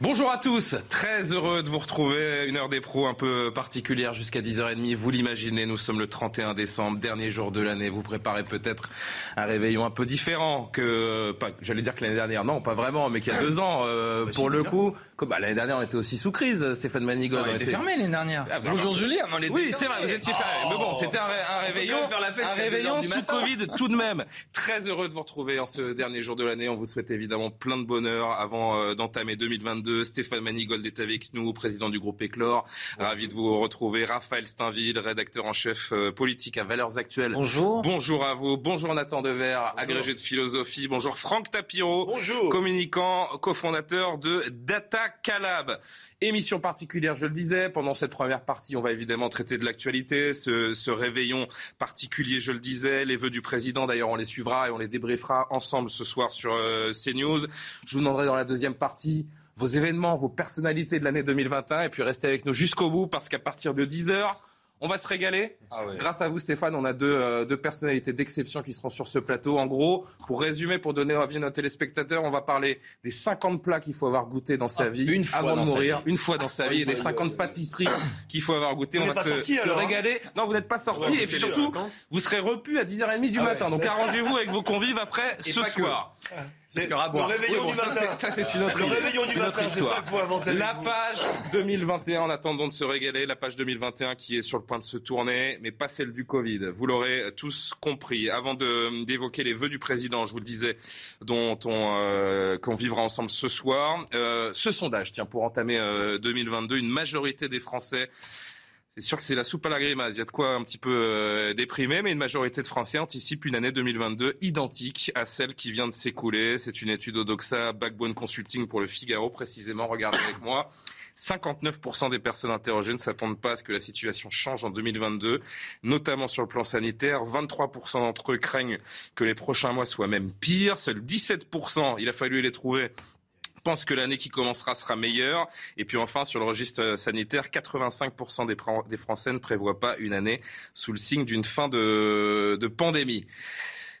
Bonjour à tous, très heureux de vous retrouver. Une heure des pros un peu particulière jusqu'à 10h30. Vous l'imaginez, nous sommes le 31 décembre, dernier jour de l'année. Vous préparez peut-être un réveillon un peu différent que, j'allais dire que l'année dernière. Non, pas vraiment, mais qu'il y a deux ans. Euh, pour le coup, bah, l'année dernière, on était aussi sous crise, Stéphane Manigaud. on, était fermé l'année dernière. Ah, Bonjour Julien, on était Oui, c'est vrai, vous étiez fermé. Mais bon, c'était un, un réveillon, faire la fête un réveillon 2 heures du sous matin. Covid tout de même. Très heureux de vous retrouver en ce dernier jour de l'année. On vous souhaite évidemment plein de bonheur avant euh, d'entamer 2022. Stéphane Manigold est avec nous, président du groupe Éclore. Ravi de vous retrouver. Raphaël Steinville, rédacteur en chef euh, politique à Valeurs Actuelles. Bonjour. Bonjour à vous. Bonjour Nathan Dever, agrégé de philosophie. Bonjour Franck Tapiro, Bonjour. communicant, cofondateur de Data Calab. Émission particulière, je le disais. Pendant cette première partie, on va évidemment traiter de l'actualité, ce, ce réveillon particulier, je le disais, les vœux du président. D'ailleurs, on les suivra et on les débriefera ensemble ce soir sur euh, CNews. Je vous demanderai dans la deuxième partie vos événements, vos personnalités de l'année 2021 et puis restez avec nous jusqu'au bout parce qu'à partir de 10 heures, on va se régaler. Grâce à vous, Stéphane, on a deux, euh, deux personnalités d'exception qui seront sur ce plateau. En gros, pour résumer, pour donner avis à nos téléspectateurs, on va parler des 50 plats qu'il faut avoir goûté dans sa vie une avant de mourir, une fois dans sa vie, et des 50 pâtisseries qu'il faut avoir goûté. On va se, hein régaler. Non, vous n'êtes pas. Ouais, et puis surtout, vous serez repus à 10h30 du Ah ouais. matin. Donc arrangez-vous avec vos convives après Et ce que. C'est Oui, bon, du ça, matin. c'est- ça, c'est une autre Le idée. réveillon du Une autre matin, c'est ça histoire. qu'il faut inventer. La page 2021, en attendant de se régaler, la page 2021 qui est sur le point de se tourner, mais pas celle du Covid. Vous l'aurez tous compris. Avant d'évoquer les vœux du président, je vous le disais, dont on euh, qu'on vivra ensemble ce soir, euh, ce sondage, tiens, pour entamer euh, 2022, une majorité des Français c'est sûr que c'est la soupe à la grimace. Il y a de quoi un petit peu euh, déprimer, mais une majorité de Français anticipe une année 2022 identique à celle qui vient de s'écouler. C'est une étude Odoxa Backbone Consulting pour le Figaro, précisément. Regardez avec moi. 59% des personnes interrogées ne s'attendent pas à ce que la situation change en 2022, notamment sur le plan sanitaire. 23% d'entre eux craignent que les prochains mois soient même pires. Seuls 17%, il a fallu les trouver, pensent que l'année qui commencera sera meilleure. Et puis enfin, sur le registre sanitaire, 85% des, Fran- des Français ne prévoient pas une année sous le signe d'une fin de, de pandémie.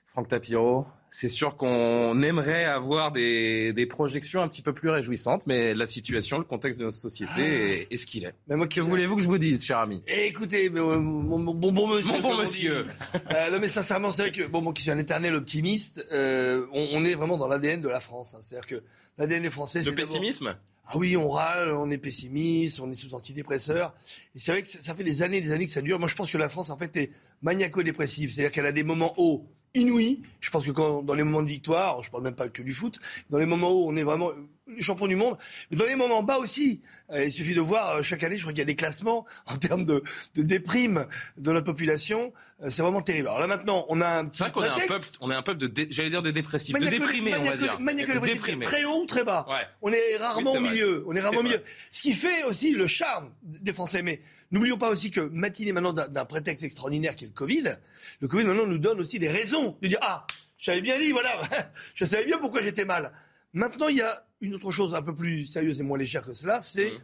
Franck Tapiro, c'est sûr qu'on aimerait avoir des, des projections un petit peu plus réjouissantes, mais la situation, le contexte de notre société est, est ce qu'il est. Mais moi Que voulez-vous que je vous dise, cher ami? Eh, Écoutez, euh, mon, mon- bon, bon monsieur. Mon bon monsieur. Euh, non, mais sincèrement, c'est vrai que, bon, moi qui suis un éternel optimiste, euh, on, on est vraiment dans l'ADN de la France. hein. C'est-à-dire que l'ADN des Français, c'est. d'abord- pessimisme? Ah oui, on râle, on est pessimiste, on est sous antidépresseurs. Et c'est vrai que ça ça fait des années et des années que ça dure. Moi, je pense que la France, en fait, est maniaco-dépressive. C'est-à-dire qu'elle a des moments hauts inouïs. Je pense que quand, dans les moments de victoire, je parle même pas que du foot, dans les moments où on est vraiment les champions du monde, mais dans les moments bas aussi. Euh, il suffit de voir, euh, chaque année, je crois qu'il y a des classements en termes de, de déprime de notre population. Euh, c'est vraiment terrible. Alors là, maintenant, on a un petit C'est vrai qu'on est un peuple, on est un peuple de, dé- j'allais dire de dépressifs, de déprimés, on va dire. Déprimés. Très haut ou très bas. Ouais. On est rarement Oui, au milieu. On est rarement au milieu. Ce qui fait aussi le charme des Français. Mais n'oublions pas aussi que matinée maintenant d'un d'un prétexte extraordinaire qui est le Covid, le Covid maintenant nous donne aussi des raisons de dire ah je savais bien dit voilà je savais bien pourquoi j'étais mal. Maintenant il y a une autre chose un peu plus sérieuse et moins légère que cela, c'est Mhm.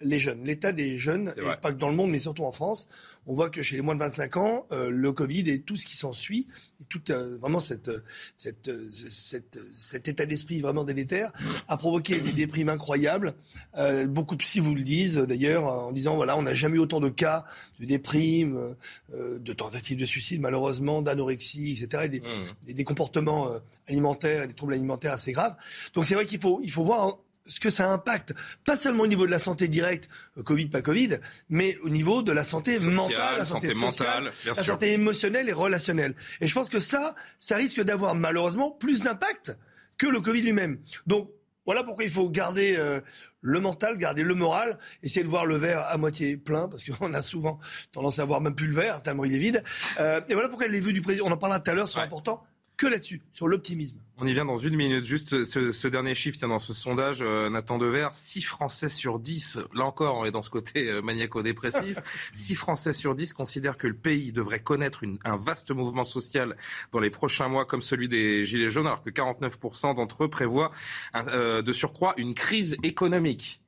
Les jeunes, l'état des jeunes, et vrai. pas que dans le monde, mais surtout en France. On voit que chez les moins de 25 ans, euh, le Covid et tout ce qui s'ensuit, et tout euh, vraiment cette, euh, cette, euh, cette, euh, cet état d'esprit vraiment délétère, a provoqué des déprimes incroyables. Euh, beaucoup de psy vous le disent d'ailleurs en disant voilà, on n'a jamais eu autant de cas de déprime, euh, de tentatives de suicide malheureusement, d'anorexie, etc. Et des, Mmh. des, des comportements alimentaires des troubles alimentaires assez graves. Donc c'est vrai qu'il faut, il faut voir hein, ce que ça impacte, pas seulement au niveau de la santé directe, euh, Covid, pas Covid, mais au niveau de la santé mentale, la santé, santé sociale, mentale, bien la sûr. santé émotionnelle et relationnelle. Et je pense que ça, ça risque d'avoir malheureusement plus d'impact que le Covid lui-même. Donc, Voilà pourquoi il faut garder euh, le mental, garder le moral, essayer de voir le verre à moitié plein, parce qu'on a souvent tendance à voir même plus le verre, tellement il est vide. Euh, et voilà pourquoi les vues du président, on en parlera tout à l'heure, sont importants que là-dessus, sur l'optimisme. On y vient dans une minute. Juste ce, dernier chiffre, c'est dans ce sondage, euh, Nathan Dever, 6 Français sur 10, là encore, on est dans ce côté euh, maniaco-dépressif, 6 Français sur 10 considèrent que le pays devrait connaître un vaste mouvement social dans les prochains mois, comme celui des Gilets jaunes, alors que 49% d'entre eux prévoient euh, de surcroît une crise économique.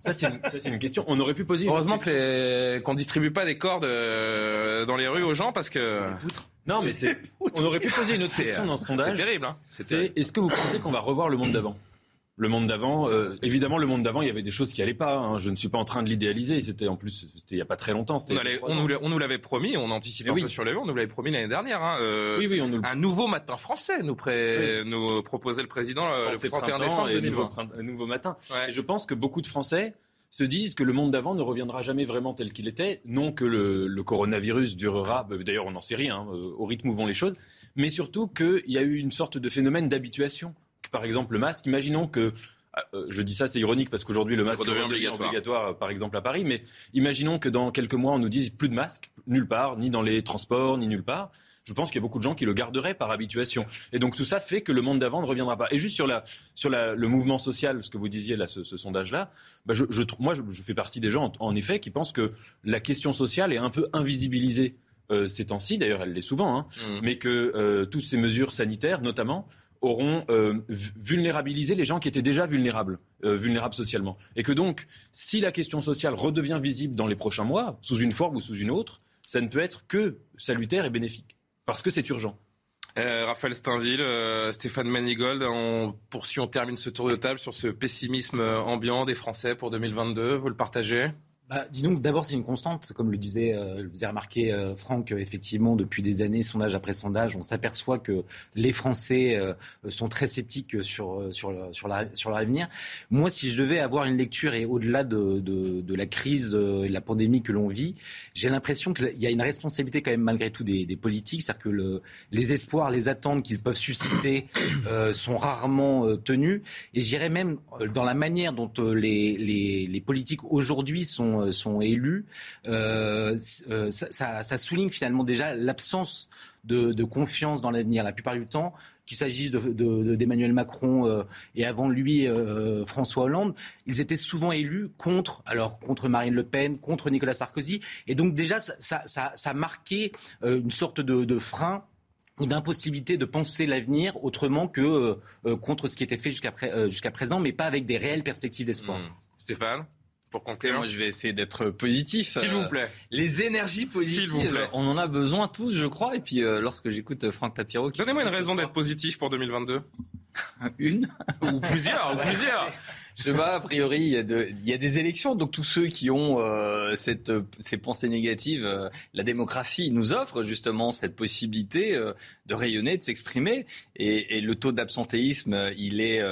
Ça, c'est une, question. On aurait pu poser. Heureusement qu'on ne distribue pas des cordes dans les rues aux gens parce que. Non, mais c'est. On aurait pu poser une autre question dans ce sondage. C'est terrible. Hein c'est est-ce que vous pensez qu'on va revoir le monde d'avant? Le monde d'avant, euh, évidemment, le monde d'avant, il y avait des choses qui allaient pas. Hein. Je ne suis pas en train de l'idéaliser. C'était en plus, c'était il y a pas très longtemps. On, on, nous l'avait promis, on anticipait un peu sur les. On nous l'avait promis l'année dernière. Hein. Euh, oui, oui, un nouveau matin français nous, pré... nous proposait le président euh, le 31 décembre 2020. Un nouveau matin. Et je pense que beaucoup de Français se disent que le monde d'avant ne reviendra jamais vraiment tel qu'il était. Non que le, coronavirus durera, bah, d'ailleurs on n'en sait rien, hein, euh, au rythme où vont les choses, mais surtout qu'il y a eu une sorte de phénomène d'habituation. Par exemple le masque, imaginons que ah, euh, je dis ça, c'est ironique parce qu'aujourd'hui le masque devient obligatoire. obligatoire, par exemple à Paris, mais imaginons que dans quelques mois on nous dise plus de masque, nulle part, ni dans les transports, ni nulle part je pense qu'il y a beaucoup de gens qui le garderaient par habituation. Et donc tout ça fait que le monde d'avant ne reviendra pas. Et juste sur, la, sur la, le mouvement social, ce que vous disiez là, ce, sondage-là, bah je, je, moi je, fais partie des gens, en, effet, qui pensent que la question sociale est un peu invisibilisée euh, ces temps-ci. D'ailleurs, elle l'est souvent, hein, mmh. mais que euh, toutes ces mesures sanitaires, notamment, auront euh, vulnérabilisé les gens qui étaient déjà vulnérables, vulnérables socialement. Et que donc, si la question sociale redevient visible dans les prochains mois, sous une forme ou sous une autre, ça ne peut être que salutaire et bénéfique parce que c'est urgent. Euh, Raphaël Steinville, euh, Stéphane Manigold, on poursuit, on termine ce tour de table sur ce pessimisme ambiant des Français pour 2022. Vous le partagez? Bah, dis donc, d'abord, c'est une constante, comme le disait, euh, le faisait remarquer euh, Franck, effectivement, depuis des années, sondage après sondage, on s'aperçoit que les Français euh, sont très sceptiques sur, sur, sur, la, sur l'avenir. Moi, si je devais avoir une lecture, et au-delà de, de, la crise et de la pandémie que l'on vit, j'ai l'impression qu'il y a une responsabilité quand même malgré tout des, politiques, c'est-à-dire que le, les espoirs, les attentes qu'ils peuvent susciter sont rarement tenus. Et j'irais même dans la manière dont les, les politiques aujourd'hui sont euh, sont, élus, euh, euh, ça, souligne finalement déjà l'absence de, confiance dans l'avenir. La plupart du temps, qu'il s'agisse d'Emmanuel Macron et avant lui François Hollande, ils étaient souvent élus contre, alors contre Marine Le Pen, contre Nicolas Sarkozy, et donc déjà ça, marquait une sorte de, frein ou d'impossibilité de penser l'avenir autrement que contre ce qui était fait jusqu'à présent, mais pas avec des réelles perspectives d'espoir. Mmh. Stéphane? Pour Moi, je vais essayer d'être positif. S'il vous plaît. les énergies positives, on en a besoin tous, je crois. Et puis, euh, lorsque j'écoute Franck Tapiro... Donnez-moi une raison d'être positif pour 2022. une Ou plusieurs, ou plusieurs je sais pas, a priori, il y, a il y a des élections, donc tous ceux qui ont euh, cette, ces pensées négatives, euh, la démocratie nous offre justement cette possibilité euh, de rayonner, de s'exprimer. Et, et, le taux d'absentéisme, il est,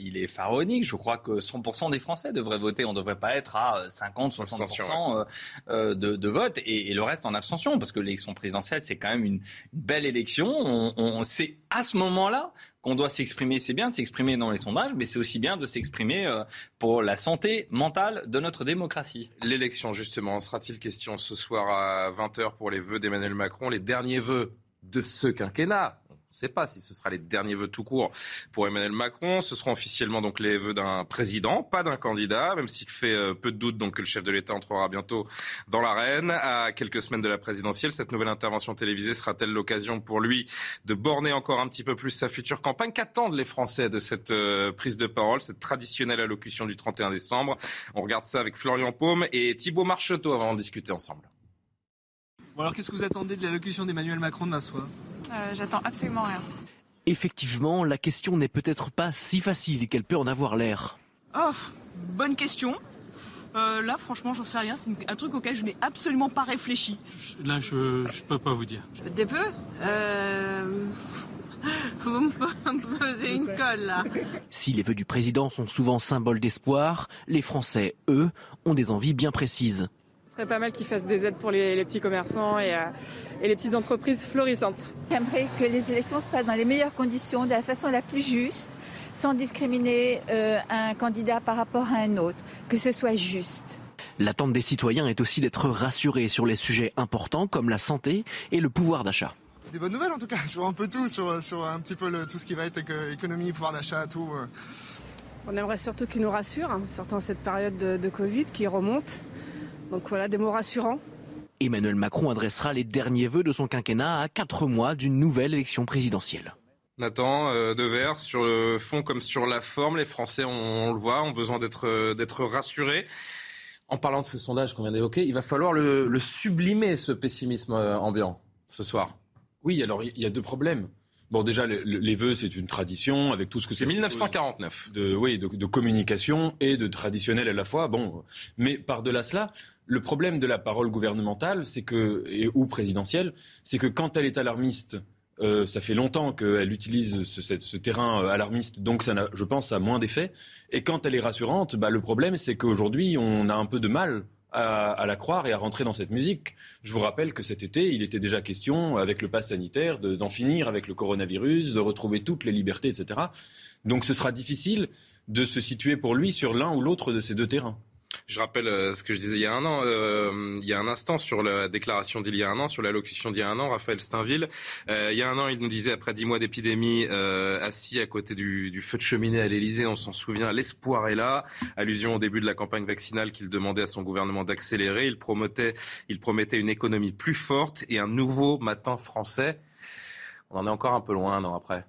il est pharaonique. Je crois que 100% des Français devraient voter. On ne devrait pas être à 50, 60% de, de vote et, et, le reste en abstention, parce que l'élection présidentielle, c'est quand même une, belle élection. On, on, c'est à ce moment-là qu'on doit s'exprimer. C'est bien de s'exprimer dans les sondages, mais c'est aussi bien de s'exprimer euh, pour la santé mentale de notre démocratie. L'élection, justement, sera-t-il question ce soir à 20h pour les vœux d'Emmanuel Macron, les derniers vœux de ce quinquennat? Ne sait pas si ce sera les derniers vœux tout court pour Emmanuel Macron. Ce seront officiellement donc les vœux d'un président, pas d'un candidat, même s'il fait euh, peu de doute que le chef de l'État entrera bientôt dans l'arène. À quelques semaines de la présidentielle, cette nouvelle intervention télévisée sera-t-elle l'occasion pour lui de borner encore un petit peu plus sa future campagne? Qu'attendent les Français de cette euh, prise de parole, cette traditionnelle allocution du 31 décembre? On regarde ça avec Florian Paume et Thibault Marcheteau avant d'en discuter ensemble. Alors qu'est-ce que vous attendez de l'allocution d'Emmanuel Macron demain soir? Euh, J'attends absolument rien. Effectivement, la question n'est peut-être pas si facile qu'elle peut en avoir l'air. Oh, bonne question. Euh, là, franchement, j'en sais rien. C'est un truc auquel je n'ai absolument pas réfléchi. Là, je, ne peux pas vous dire. Des peu euh... Vous me posez une colle là. Si les vœux du président sont souvent symboles d'espoir, les Français, eux, ont des envies bien précises. Ce serait pas mal qu'ils fassent des aides pour les, petits commerçants et, euh, et, les petites entreprises florissantes. J'aimerais que les élections se passent dans les meilleures conditions, de la façon la plus juste, sans discriminer euh, un candidat par rapport à un autre, que ce soit juste. L'attente des citoyens est aussi d'être rassurés sur les sujets importants comme la santé et le pouvoir d'achat. Des bonnes nouvelles en tout cas, sur un peu tout, sur, sur un petit peu le, tout ce qui va être économie, pouvoir d'achat, tout. euh. On aimerait surtout qu'ils nous rassurent, hein, surtout en cette période de, de Covid qui remonte. Donc voilà, des mots rassurants. Emmanuel Macron adressera les derniers vœux de son quinquennat à quatre mois d'une nouvelle élection présidentielle. Nathan, euh, Devers, sur le fond comme sur la forme, les Français, on, on le voit, ont besoin d'être euh, d'être rassurés. En parlant de ce sondage qu'on vient d'évoquer, il va falloir le, le sublimer, ce pessimisme euh, ambiant, ce soir. Oui, alors il y a deux problèmes. Bon, déjà, le- le- les vœux, c'est une tradition avec tout ce que C'est ça 1949. de, oui, de, de communication et de traditionnel à la fois. Bon, mais par-delà cela, le problème de la parole gouvernementale, c'est que et, ou présidentielle, c'est que quand elle est alarmiste, euh, ça fait longtemps qu'elle utilise ce, terrain euh, alarmiste, donc ça je pense, a moins d'effet. Et quand elle est rassurante, bah, le problème, c'est qu'aujourd'hui, on a un peu de mal à, la croire et à rentrer dans cette musique. Je vous rappelle que cet été, il était déjà question, avec le pass sanitaire, de- d'en finir avec le coronavirus, de retrouver toutes les libertés, etc. Donc ce sera difficile de se situer pour lui sur l'un ou l'autre de ces deux terrains. Je rappelle euh, ce que je disais il y a un an, euh, il y a un instant sur la déclaration d'il y a un an, sur l'allocution d'il y a un an, Raphaël Steinville. Euh, il y a un an, il nous disait après dix mois d'épidémie, euh, assis à côté du, du feu de cheminée à l'Élysée, on s'en souvient, l'espoir est là. Allusion au début de la campagne vaccinale qu'il demandait à son gouvernement d'accélérer. Il il promettait une économie plus forte et un nouveau matin français. On en est encore un peu loin un an après.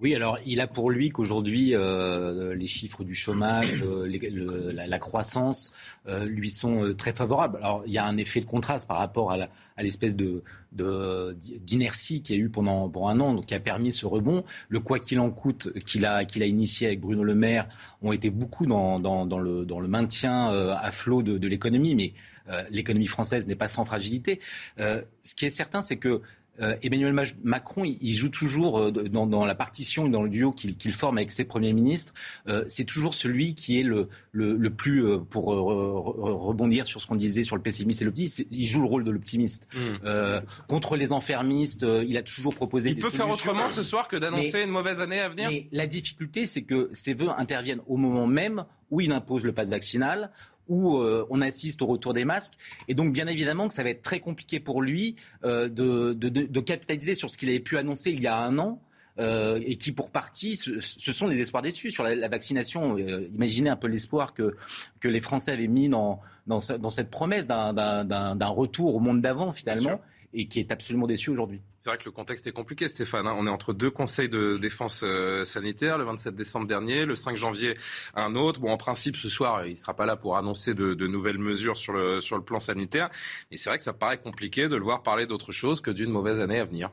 Oui, alors il a pour lui qu'aujourd'hui, euh, les chiffres du chômage, euh, le- la, croissance euh, lui sont euh, très favorables. Alors il y a un effet de contraste par rapport à l'espèce de d'inertie qu'il y a eu pendant, un an, donc qui a permis ce rebond. Le quoi qu'il en coûte qu'il a, qu'il a initié avec Bruno Le Maire ont été beaucoup dans, dans, dans le, dans le maintien euh, à flot de, de l'économie, mais euh, l'économie française n'est pas sans fragilité. Ce qui est certain, c'est que euh, Emmanuel Macron, il, il joue toujours euh, dans, dans la partition, dans le duo qu'il forme avec ses premiers ministres. euh, c'est toujours celui qui est le, le, le plus, pour re- re- rebondir sur ce qu'on disait sur le pessimiste et l'optimiste, il joue le rôle de l'optimiste. Euh, contre les enfermistes, il a toujours proposé Il des peut faire autrement ce soir que d'annoncer une mauvaise année à venir? mais la difficulté, c'est que ces vœux interviennent au moment même où il impose le pass vaccinal, où euh, on assiste au retour des masques. Et donc, bien évidemment, que ça va être très compliqué pour lui euh, de, de- de- capitaliser sur ce qu'il avait pu annoncer il y a un an. euh, et qui, pour partie, ce, ce sont des espoirs déçus sur la, vaccination. Euh, imaginez un peu l'espoir que, que les Français avaient mis dans, dans, dans cette promesse d'un retour au monde d'avant, finalement, et qui est absolument déçu aujourd'hui. C'est vrai que le contexte est compliqué, Stéphane. hein. On est entre deux conseils de défense euh, sanitaire, le 27 décembre dernier, le 5 janvier, un autre. Bon, en principe, ce soir, il ne sera pas là pour annoncer de, de nouvelles mesures sur le, sur le plan sanitaire. Mais c'est vrai que ça paraît compliqué de le voir parler d'autre chose que d'une mauvaise année à venir.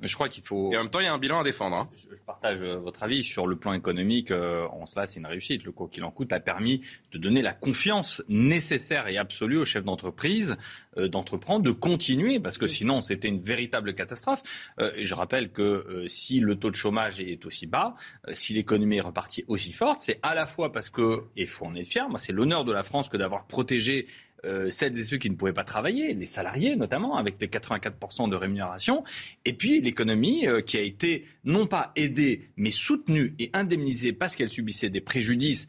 Mais je crois qu'il faut. Et en même temps, il y a un bilan à défendre. hein. Je je partage euh, votre avis sur le plan économique. euh, en cela, c'est une réussite. Le quoi qu'il en coûte a permis de donner la confiance nécessaire et absolue aux chefs d'entreprise euh, d'entreprendre, de continuer, parce que sinon, c'était une véritable catastrophe. Euh, et je rappelle que euh, si le taux de chômage est aussi bas, euh, si l'économie est repartie aussi forte, c'est à la fois parce que, et il faut en être fier, moi, c'est l'honneur de la France que d'avoir protégé euh, celles et ceux qui ne pouvaient pas travailler, les salariés notamment, avec les 84% de rémunération, et puis l'économie euh, qui a été non pas aidée, mais soutenue et indemnisée parce qu'elle subissait des préjudices.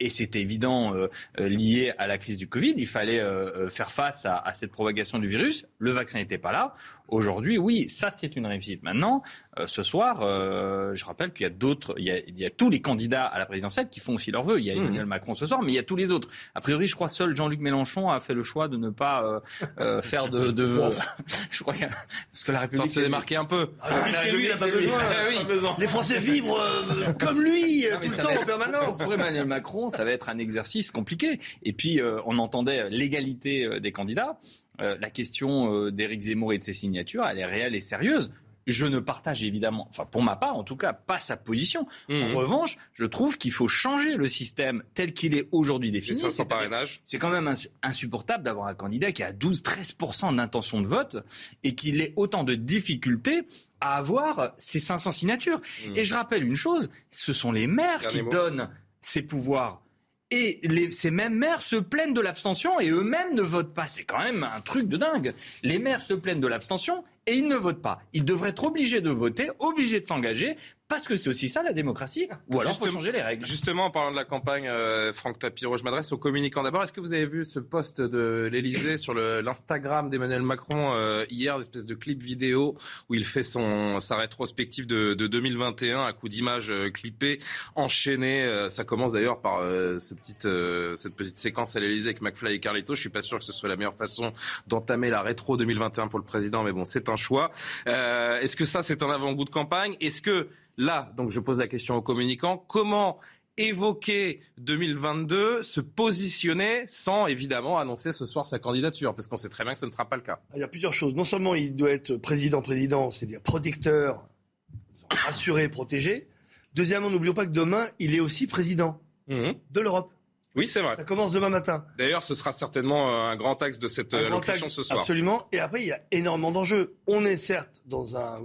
Et c'était évident euh, euh, lié à la crise du Covid. Il fallait euh, euh, faire face à, à cette propagation du virus. Le vaccin n'était pas là. Aujourd'hui, oui, ça c'est une réussite. Maintenant, euh, ce soir, euh, je rappelle qu'il y a d'autres, il y a, il y a tous les candidats à la présidentielle qui font aussi leur vœu. Il y a Emmanuel Macron ce soir, mais il y a tous les autres. A priori, je crois seul Jean-Luc Mélenchon a fait le choix de ne pas euh, euh, faire de, de vœux. je crois qu'il y a- parce que la République Sorte se démarquer un peu. Ah, c'est lui, il n'a pas c'est besoin. Ah oui. Pas besoin. Les Français vibrent euh, comme lui, Ah, mais tout le temps, en permanence. Pour Emmanuel Macron, ça va être un exercice compliqué. Et puis, euh, on entendait l'égalité euh, des candidats. Euh, la question d'Éric Zemmour et de ses signatures, elle est réelle et sérieuse. Je ne partage évidemment, enfin pour ma part en tout cas, pas sa position. Mhm. En revanche, je trouve qu'il faut changer le système tel qu'il est aujourd'hui défini. c'est quand même ins- insupportable d'avoir un candidat qui a 12-13% d'intention de vote et qu'il ait autant de difficultés à avoir ces 500 signatures. Et je rappelle une chose, ce sont les maires Dernier qui mot. donnent ces pouvoirs. Et ces mêmes maires se plaignent de l'abstention et eux-mêmes ne votent pas. C'est quand même un truc de dingue. Les maires se plaignent de l'abstention et ils ne votent pas. Ils devraient être obligés de voter, obligés de s'engager, parce que c'est aussi ça la démocratie. Ou alors il faut changer les règles. Justement, en parlant de la campagne, euh, Franck Tapiro, je m'adresse aux communicants. D'abord, est-ce que vous avez vu ce post de l'Elysée sur l'Instagram d'Emmanuel Macron euh, hier, l'espèce de clip vidéo où il fait son, sa rétrospective de, de 2021 à coup d'images euh, clippées, enchaînées. Euh, ça commence d'ailleurs par euh, ce petite, euh, cette petite séquence à l'Elysée avec McFly et Carlito. Je suis pas sûr que ce soit la meilleure façon d'entamer la rétro 2021 pour le président, mais bon, c'est un choix. Euh, est-ce que ça, c'est un avant-goût de campagne? Est-ce que là, donc je pose la question aux communicants, comment évoquer 2022, se positionner sans évidemment annoncer ce soir sa candidature, parce qu'on sait très bien que ce ne sera pas le cas. Il y a plusieurs choses. Non seulement il doit être président-président, c'est-à-dire protecteur, assuré, protégé. Deuxièmement, n'oublions pas que demain, il est aussi président de l'Europe. Oui, c'est vrai. Ça commence demain matin. D'ailleurs, ce sera certainement euh, un grand axe de cette euh, allocution ce soir. Absolument. Et après, il y a énormément d'enjeux. On est certes dans un,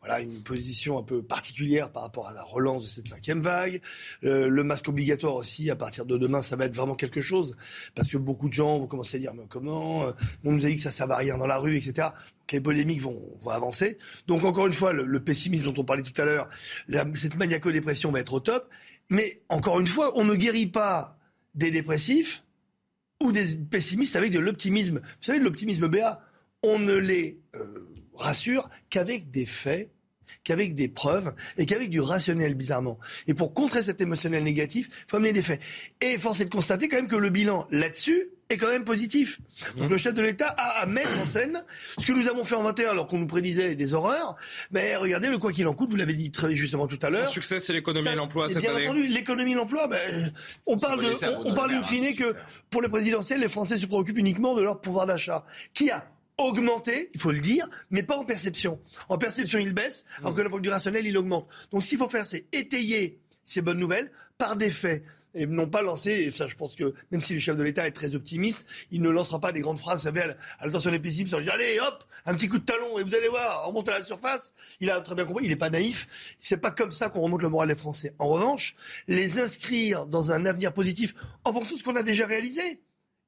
voilà, une position un peu particulière par rapport à la relance de cette cinquième vague. Euh, le masque obligatoire aussi, à partir de demain, ça va être vraiment quelque chose. Parce que beaucoup de gens vont commencer à dire, mais comment On nous a dit que ça ne servait à rien dans la rue, etc. Les polémiques vont, vont avancer. Donc encore une fois, le, le pessimisme dont on parlait tout à l'heure, cette maniaco-dépression va être au top. Mais encore une fois, on ne guérit pas des dépressifs ou des pessimistes avec de l'optimisme. Vous savez, de l'optimisme BA, on ne les euh, rassure qu'avec des faits, qu'avec des preuves et qu'avec du rationnel, bizarrement. Et pour contrer cet émotionnel négatif, il faut amener des faits. Et force est de constater quand même que le bilan là-dessus est quand même positif. Donc le chef de l'État a à mettre en scène ce que nous avons fait en 21 alors qu'on nous prédisait des horreurs. Mais regardez, le quoi qu'il en coûte, vous l'avez dit très justement tout à l'heure. Son succès, c'est l'économie et l'emploi Et cette bien année. entendu, l'économie et l'emploi, ben, on parle de, on, parle in fine que pour les présidentielles, les Français se préoccupent uniquement de leur pouvoir d'achat, qui a augmenté, il faut le dire, mais pas en perception. En perception, il baisse, alors que le du rationnel, il augmente. Donc, ce qu'il faut faire, c'est étayer ces bonnes nouvelles par des faits. Et non pas lancer, et ça je pense que même si le chef de l'État est très optimiste, il ne lancera pas des grandes phrases, vous savez, à l'attention des pessimistes, en disant allez hop, un petit coup de talon et vous allez voir, on remonte à la surface. Il a très bien compris, il n'est pas naïf. C'est pas comme ça qu'on remonte le moral des Français. En revanche, les inscrire dans un avenir positif en fonction de ce qu'on a déjà réalisé.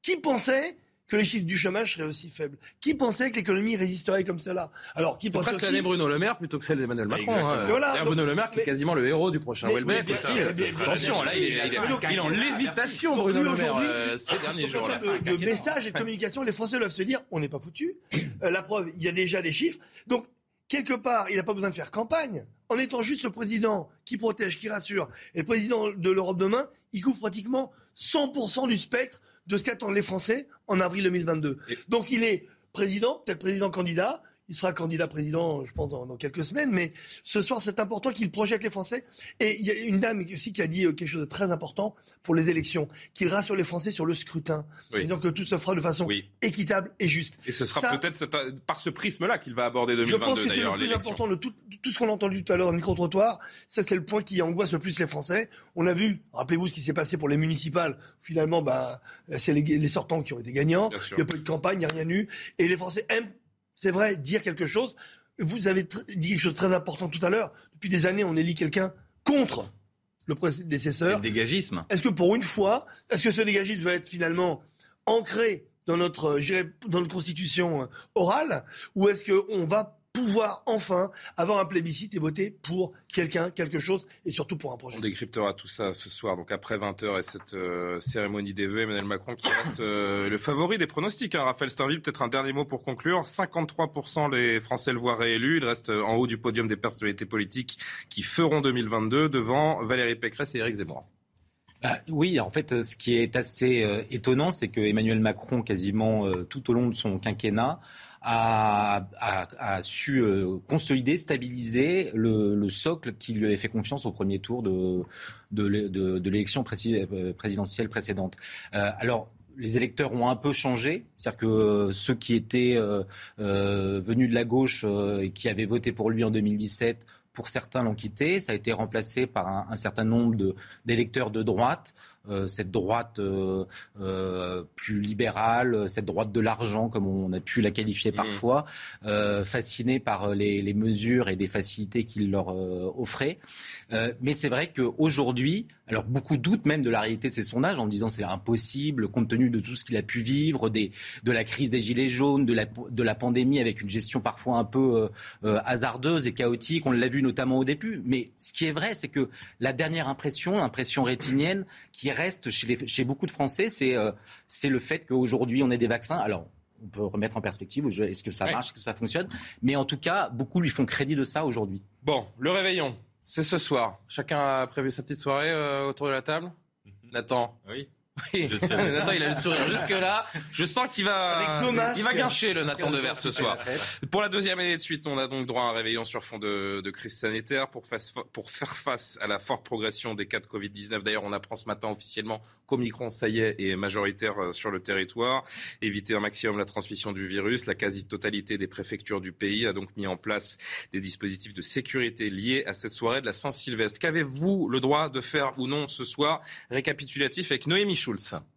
Qui pensait que les chiffres du chômage seraient aussi faibles Qui pensait que l'économie résisterait comme cela? Alors qui pensait presque aussi... l'année Bruno Le Maire plutôt que celle d'Emmanuel Macron. Hein. Voilà, D'ailleurs, donc- Bruno Le Maire qui est quasiment le héros du prochain Welbeck aussi. euh, Attention, là, il est, en lévitation, Bruno Le Maire, euh, ces derniers jours. termes de, messages et de communication, les Français doivent se dire on n'est pas foutus. Euh, la preuve, il y a déjà des chiffres. Donc, quelque part, il n'a pas besoin de faire campagne. En étant juste le président qui protège, qui rassure, et le président de l'Europe demain, il couvre pratiquement 100% du spectre de ce qu'attendent les Français en avril 2022. Donc, il est président, peut-être président candidat. Il sera candidat président, je pense, dans, dans quelques semaines. Mais ce soir, c'est important qu'il projette les Français. Et il y a une dame aussi qui a dit euh, quelque chose de très important pour les élections, qu'il rassure les Français sur le scrutin, Oui. disant que tout se fera de façon équitable et juste. Et ce sera peut-être par ce prisme-là qu'il va aborder Je pense 2022 que c'est le plus important de tout, de tout ce qu'on a entendu tout à l'heure dans le micro-trottoir. Ça, c'est le point qui angoisse le plus les Français. On a vu, rappelez-vous ce qui s'est passé pour les municipales. Finalement, bah, c'est les, les sortants qui ont été gagnants. Il n'y a pas eu de campagne, il n'y a rien eu. Et les Français aiment, c'est vrai, dire quelque chose. Vous avez dit quelque chose de très important tout à l'heure. Depuis des années, on élit quelqu'un contre le prédécesseur. C'est le dégagisme. Est-ce que pour une fois, est-ce que ce dégagisme va être finalement ancré dans notre, euh, dans notre constitution euh, orale, ou est-ce qu'on va pouvoir enfin avoir un plébiscite et voter pour quelqu'un, quelque chose, et surtout pour un projet On décryptera tout ça ce soir, donc après 20h et cette euh, cérémonie des vœux, Emmanuel Macron qui reste euh, le favori des pronostics. Hein. Raphaël Steinville, peut-être un dernier mot pour conclure. 53% les Français le voient réélu. Il reste euh, en haut du podium des personnalités politiques qui feront 2022 devant Valérie Pécresse et Éric Zemmour. Bah, oui, en fait, ce qui est assez euh, étonnant, c'est que Emmanuel Macron, quasiment euh, tout au long de son quinquennat, a, su euh, consolider, stabiliser le, le socle qui lui avait fait confiance au premier tour de, de, l'é- de- de l'élection euh, présidentielle précédente. Euh, alors, les électeurs ont un peu changé, c'est-à-dire que ceux qui étaient venus de la gauche et qui avaient voté pour lui en 2017 pour certains l'ont quitté. Ça a été remplacé par un, certain nombre d'électeurs de droite. Euh, cette droite euh, euh, plus libérale, cette droite de l'argent, comme on a pu la qualifier Mmh. parfois, fascinés par les, les mesures et des facilités qu'il leur offrait. Mais c'est vrai qu'aujourd'hui, alors beaucoup doutent même de la réalité de ces sondages en disant c'est impossible compte tenu de tout ce qu'il a pu vivre, des, de la crise des gilets jaunes, de la, de la pandémie avec une gestion parfois un peu euh, euh, hasardeuse et chaotique. On l'a vu notamment au début. Mais ce qui est vrai, c'est que la dernière impression, l'impression rétinienne qui reste chez, les- chez beaucoup de Français, c'est euh, c'est le fait qu'aujourd'hui on ait des vaccins. Alors on peut remettre en perspective est-ce que ça marche, est-ce que ça fonctionne? Mais en tout cas, beaucoup lui font crédit de ça aujourd'hui. Bon, le réveillon, c'est ce soir. Chacun a prévu sa petite soirée euh, autour de la table Nathan Oui. Oui. Nathan, il a le sourire jusque-là. Je sens qu'il va, il va guincher le Nathan de Verre ce soir. Pour la deuxième année de suite, on a donc droit à un réveillon sur fond de, de crise sanitaire pour, face- pour faire face à la forte progression des cas de Covid-19. D'ailleurs, on apprend ce matin officiellement qu'Omicron, ça y est, est majoritaire euh, sur le territoire. Éviter un maximum la transmission du virus. La quasi-totalité des préfectures du pays a donc mis en place des dispositifs de sécurité liés à cette soirée de la Saint-Sylvestre. Qu'avez-vous le droit de faire ou non ce soir? Récapitulatif avec Noémie Schulz.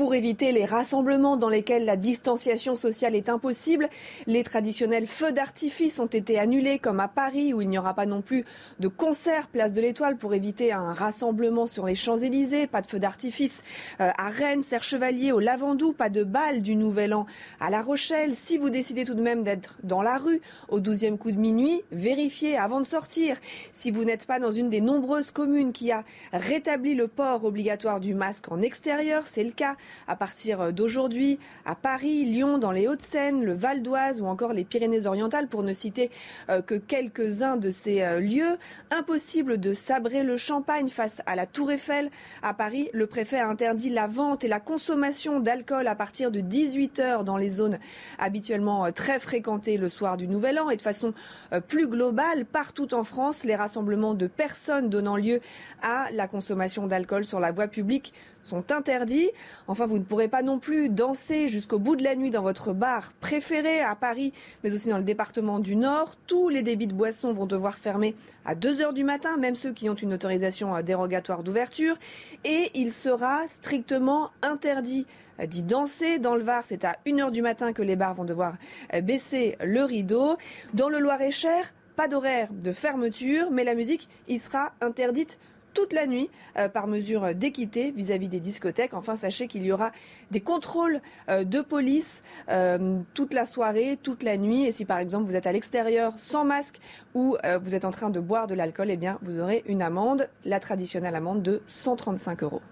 Pour éviter les rassemblements dans lesquels la distanciation sociale est impossible, les traditionnels feux d'artifice ont été annulés comme à Paris où il n'y aura pas non plus de concert place de l'Étoile pour éviter un rassemblement sur les Champs-Élysées, pas de feux d'artifice euh, à Rennes, Serre-Chevalier, au Lavandou, pas de bal du Nouvel An à La Rochelle. Si vous décidez tout de même d'être dans la rue au 12e coup de minuit, vérifiez avant de sortir. Si vous n'êtes pas dans une des nombreuses communes qui a rétabli le port obligatoire du masque en extérieur, c'est le cas à partir d'aujourd'hui à Paris, Lyon, dans les Hauts-de-Seine, le Val d'Oise ou encore les Pyrénées-Orientales, pour ne citer euh, que quelques-uns de ces euh, lieux. Impossible de sabrer le champagne face à la Tour Eiffel. À Paris, le préfet a interdit la vente et la consommation d'alcool à partir de 18 heures dans les zones habituellement euh, très fréquentées le soir du Nouvel An et de façon plus globale, partout en France, les rassemblements de personnes donnant lieu à la consommation d'alcool sur la voie publique sont interdits. Enfin, vous ne pourrez pas non plus danser jusqu'au bout de la nuit dans votre bar préféré à Paris, mais aussi dans le département du Nord. Tous les débits de boissons vont devoir fermer à 2 heures du matin, même ceux qui ont une autorisation euh, dérogatoire d'ouverture. Et il sera strictement interdit d'y danser. Dans le Var, c'est à 1 heure du matin que les bars vont devoir euh, baisser le rideau. Dans le Loir-et-Cher, pas d'horaire de fermeture, mais la musique y sera interdite toute la nuit euh, par mesure d'équité vis-à-vis des discothèques. Enfin, sachez qu'il y aura des contrôles euh, de police euh, toute la soirée, toute la nuit. Et si par exemple vous êtes à l'extérieur sans masque ou euh, vous êtes en train de boire de l'alcool, eh bien vous aurez une amende, la traditionnelle amende de 135 euros.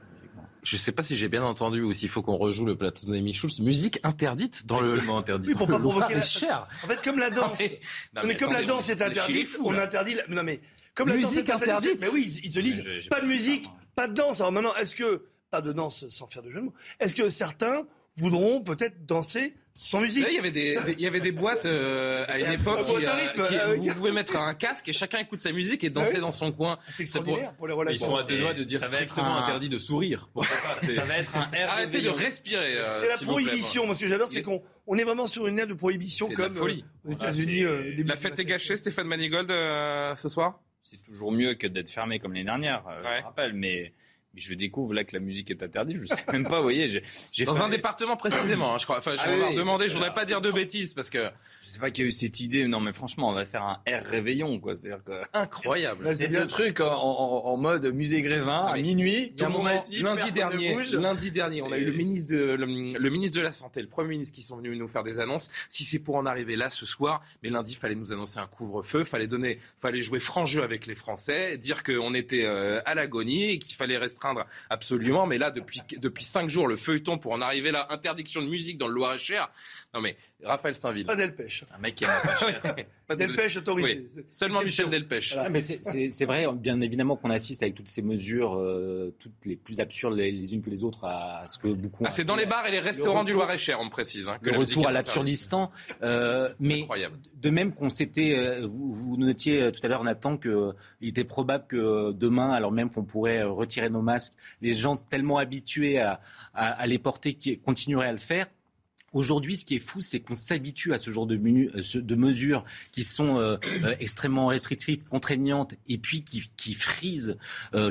Je sais pas si j'ai bien entendu ou s'il faut qu'on rejoue le plateau de Noémie Schulz. Musique interdite dans le. interdit. Oui, pour pas provoquer la... Loir-et-Cher. En fait, comme la danse. Non, mais- non, Non, mais mais comme la danse est on interdite, on là. interdit. La... Non mais comme la Musique interdite Mais oui, ils, ils se disent pas pas de musique, pas de danse. Alors maintenant, est-ce que pas de danse sans faire de jeu de mots Est-ce que certains voudront peut-être danser sans musique il y avait des, des- il y avait des boîtes euh, à une C'est époque qui, euh, rythme, qui- avec- vous pouvez mettre un casque et chacun écoute sa musique et danser Ah oui. dans son coin. C'est pour- extraordinaire pour les Ils relations. sont à deux doigts de dire Ça va être strictement un- interdit de sourire. Ça va être un R Arrêtez de respirer. euh, C'est la plaît, prohibition. Moi, ce que j'adore, c'est qu'on on est vraiment sur une ère de prohibition la comme folie. euh, aux États-Unis. euh, La fête est gâchée, Stéphane Manigold, euh, ce soir? C'est toujours mieux que d'être fermé comme les dernières, euh, Ouais. je rappelle. Mais je découvre là que la musique est interdite. Je ne sais même pas, vous voyez. j'ai- Dans fait- un département précisément, hein, je crois. Enfin, je Ah vais oui, demander, je voudrais pas dire de bêtises parce que Je sais pas qui a eu cette idée. Non, mais franchement, on va faire un R réveillon, quoi. C'est-à-dire que. incroyable. C'est le truc en, en- en mode musée Grévin à minuit. Il Tout le monde assis, lundi dernier, ne lundi dernier, on a eu le ministre de le, le ministre de la santé, le premier ministre qui sont venus nous faire des annonces. Si c'est pour en arriver là ce soir, mais lundi fallait nous annoncer un couvre-feu, fallait donner, fallait jouer franc jeu avec les Français, dire qu'on était euh, à l'agonie et qu'il fallait restreindre absolument. Mais là, depuis depuis cinq jours, le feuilleton pour en arriver là, interdiction de musique dans le Loir-et-Cher. Non mais Raphaël Steinville. Pas Delpech. Un mec qui aime pas cher. Pas de- Delpech autorisé. Oui. Seulement Michel. Delpech. Voilà. Ah, mais c'est- vrai, bien évidemment, qu'on assiste avec toutes ces mesures, euh, toutes les plus absurdes les, les unes que les autres, à, à ce que beaucoup. Ah, c'est dans les bars et les restaurants du retour- Loir-et-Cher, on me précise. Hein, que le retour à l'absurdistan. Euh, mais Incroyable. de même qu'on s'était, euh, vous, vous notiez tout à l'heure, Nathan, qu'il était probable que demain, alors même qu'on pourrait retirer nos masques, les gens tellement habitués à, à, à les porter qui continueraient à le faire. Aujourd'hui, ce qui est fou, c'est qu'on s'habitue à ce genre de, menu, euh, de mesures qui sont euh, euh, extrêmement restrictives, contraignantes, et puis qui, qui frisent,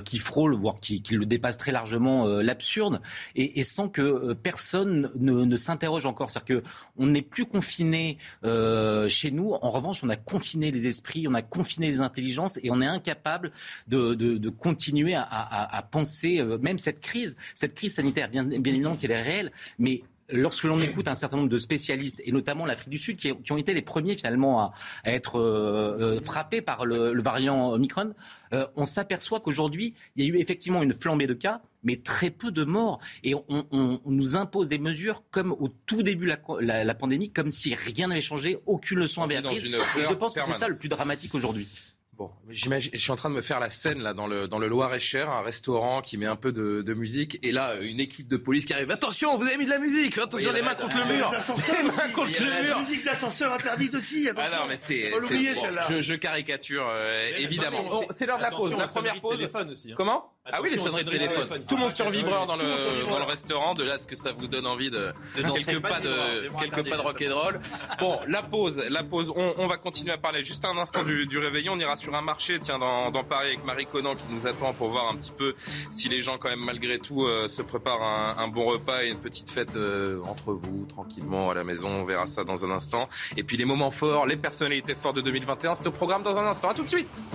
qui frôlent, voire qui, qui, le dépassent très largement l'absurde, et, et, sans que personne ne, ne s'interroge encore. C'est-à-dire qu'on n'est plus confiné chez nous. En revanche, on a confiné les esprits, on a confiné les intelligences, et on est incapable de, de, de continuer à, à, à penser, même cette crise, cette crise sanitaire, bien, bien évidemment qu'elle est réelle, mais lorsque l'on écoute un certain nombre de spécialistes, et notamment l'Afrique du Sud, qui, ont été les premiers finalement à, être euh, euh, frappés par le, variant Omicron, euh, on s'aperçoit qu'aujourd'hui, il y a eu effectivement une flambée de cas, mais très peu de morts. Et on, nous impose des mesures comme au tout début de la, pandémie, comme si rien n'avait changé, aucune leçon avait appris. je pense que c'est ça le plus dramatique aujourd'hui. Bon, j'imagine, je suis en train de me faire la scène là dans le dans le Loir-et-Cher, un restaurant qui met un peu de, de, musique, et là une équipe de police qui arrive. Attention, vous avez mis de la musique. Attention, les mains contre le mur. Les mains contre le mur. La musique d'ascenseur interdite aussi. Attention. Ah non, mais c'est. je, je, caricature euh, évidemment. c'est l'heure de la pause. La première pause. Téléphone aussi, hein. Comment? Ah oui, les sonneries de téléphone. Tout le monde sur vibreur dans le dans le restaurant. De là, ce que ça vous donne envie de quelques pas de quelques pas de rock'n'roll. Bon, la pause, la pause. On va continuer à parler juste un instant du réveillon. On ira sur un marché, tiens, dans, dans, Paris avec Marie Conan qui nous attend pour voir un petit peu si les gens quand même malgré tout euh, se préparent un, un, bon repas et une petite fête euh, entre vous, tranquillement à la maison. On verra ça dans un instant. Et puis les moments forts, les personnalités fortes de 2021, c'est au programme dans un instant. À tout de suite.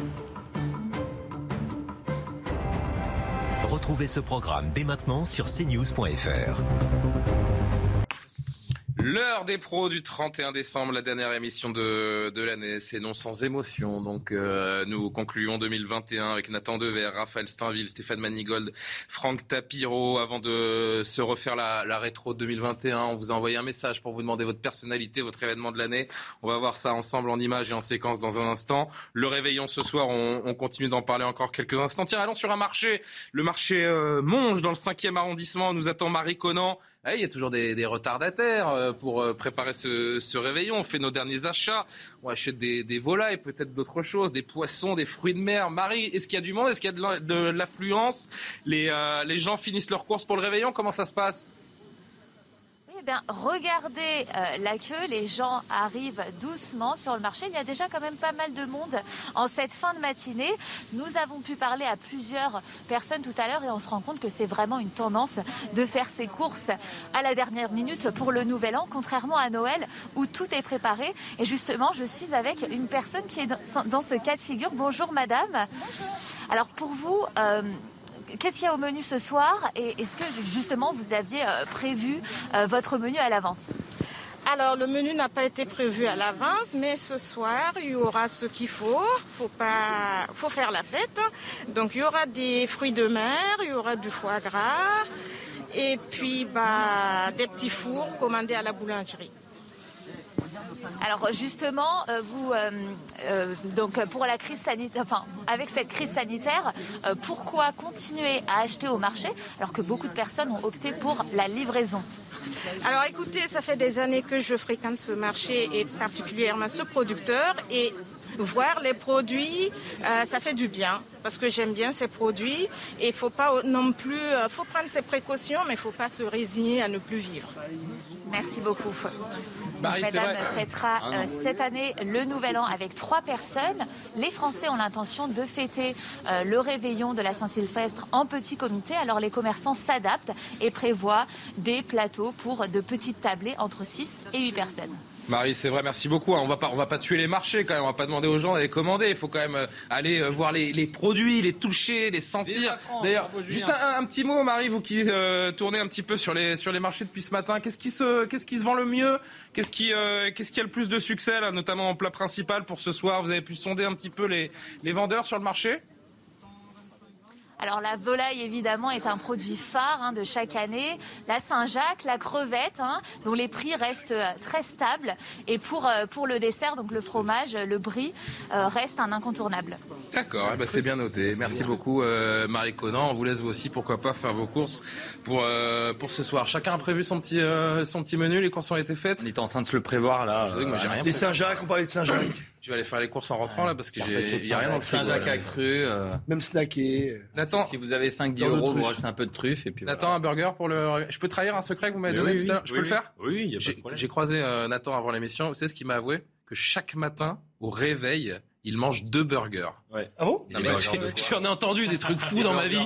Retrouvez ce programme dès maintenant sur cnews.fr. L'heure des pros du 31 décembre, la dernière émission de, de l'année, c'est non sans émotion. Donc euh, nous concluons 2021 avec Nathan Dever, Raphaël Steinville, Stéphane Manigold, Franck Tapiro. Avant de se refaire la, la rétro 2021, on vous a envoyé un message pour vous demander votre personnalité, votre événement de l'année. On va voir ça ensemble en images et en séquence dans un instant. Le réveillon ce soir, on, on continue d'en parler encore quelques instants. Tiens, allons sur un marché, le marché euh, Monge dans le 5e arrondissement. Nous attend Marie Conan. Ah, il y a toujours des, des retardataires euh, pour euh, préparer ce, ce, réveillon. On fait nos derniers achats. On achète des, des volailles, peut-être d'autres choses, des poissons, des fruits de mer. Marie, est-ce qu'il y a du monde? Est-ce qu'il y a de l'affluence? Les, euh, les gens finissent leurs courses pour le réveillon? Comment ça se passe? Eh bien, regardez euh, la queue, les gens arrivent doucement sur le marché. Il y a déjà quand même pas mal de monde en cette fin de matinée. Nous avons pu parler à plusieurs personnes tout à l'heure et on se rend compte que c'est vraiment une tendance de faire ses courses à la dernière minute pour le nouvel an, contrairement à Noël où tout est préparé. Et justement, je suis avec une personne qui est dans ce cas de figure. Bonjour madame. Bonjour. Alors pour vous, euh, qu'est-ce qu'il y a au menu ce soir et est-ce que justement vous aviez euh, prévu euh, votre menu à l'avance? Alors le menu n'a pas été prévu à l'avance, mais ce soir il y aura ce qu'il faut. Faut pas, faut faire la fête. Donc il y aura des fruits de mer, il y aura du foie gras, et puis bah, des petits fours commandés à la boulangerie. Alors justement, euh, vous, euh, euh, donc pour la crise sanitaire, enfin avec cette crise sanitaire, pourquoi continuer à acheter au marché alors que beaucoup de personnes ont opté pour la livraison? Alors écoutez, ça fait des années que je fréquente ce marché et particulièrement ce producteur et voir les produits, ça fait du bien parce que j'aime bien ces produits et il faut pas non plus, faut prendre ses précautions, mais il faut pas se résigner à ne plus vivre. Merci beaucoup. Madame fêtera ah euh, cette année le Nouvel An avec trois personnes. Les Français ont l'intention de fêter euh, le réveillon de la Saint-Sylvestre en petit comité. Alors les commerçants s'adaptent et prévoient des plateaux pour de petites tablées entre 6 et 8 personnes. Marie, c'est vrai, merci beaucoup. On va pas, on va pas tuer les marchés quand même. On va pas demander aux gens d'aller commander. Il faut quand même euh, aller euh, voir les, produits, les toucher, les sentir. D'ailleurs, juste un, petit mot, Marie, vous qui euh, tournez un petit peu sur les sur les marchés depuis ce matin. Qu'est-ce qui se qu'est-ce qui se vend le mieux? Qu'est-ce qui qu'est-ce qui a le plus de succès là, notamment en plat principal pour ce soir? Vous avez pu sonder un petit peu les les vendeurs sur le marché? Alors la volaille évidemment est un produit phare hein, de chaque année. La Saint-Jacques, la crevette, hein, dont les prix restent euh, très stables. Et pour, euh, pour le dessert, donc le fromage, le brie, euh, reste un incontournable. D'accord, eh ben, c'est bien noté. Merci beaucoup Marie Conan. On vous laisse vous aussi, pourquoi pas, faire vos courses pour, pour ce soir. Chacun a prévu son petit, son petit menu, les courses ont été faites. On était en train de se le prévoir là. les Saint-Jacques, on parlait de Saint-Jacques. Je vais aller faire les courses en rentrant là parce que j'ai de y a rien dans le frigo, Saint-Jacques à cru. euh, Même snacké. Nathan, si vous avez 5-10 Dans le euros, vous rajoutez un peu de truffe et puis Nathan, voilà. un burger pour le. Je peux trahir un secret que vous m'avez donné oui, tout à l'heure? Je oui, peux le faire? Oui, il y a pas de J'ai problème. j'ai croisé euh, Nathan avant l'émission. Vous savez ce qu'il m'a avoué? Que chaque matin, au réveil, il mange deux burgers. Ouais. Ah bon? Non, mais J'en ai entendu des trucs fous dans ma vie.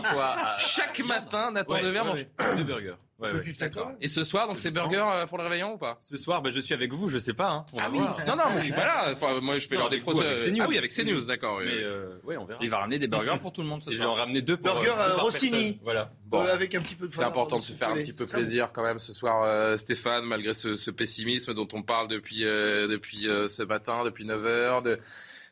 Chaque matin, Nathan Ouais, Dever ouais, mange. Deux burgers. Ouais, ouais. Et ce soir, donc c'est burger euh, pour le réveillon ou pas? Ce soir, bah, je suis avec vous, je sais pas. Hein. On va Ah oui. voir. Non, non, moi je suis pas là. Enfin, moi je fais leur des avec CNews. Ah oui, avec CNews, d'accord. oui, Mais oui. euh, ouais, on verra. Il va ramener des burgers pour tout le monde ce Et je vais en soir. ramener deux pour Burger, euh, euh, Rossini. personne. Voilà. Bon. Euh, avec un petit peu de C'est important de se faire un petit peu plaisir quand même ce soir, euh, Stéphane, malgré ce, ce pessimisme dont on parle depuis, euh, depuis euh, ce matin, depuis 9 heures, de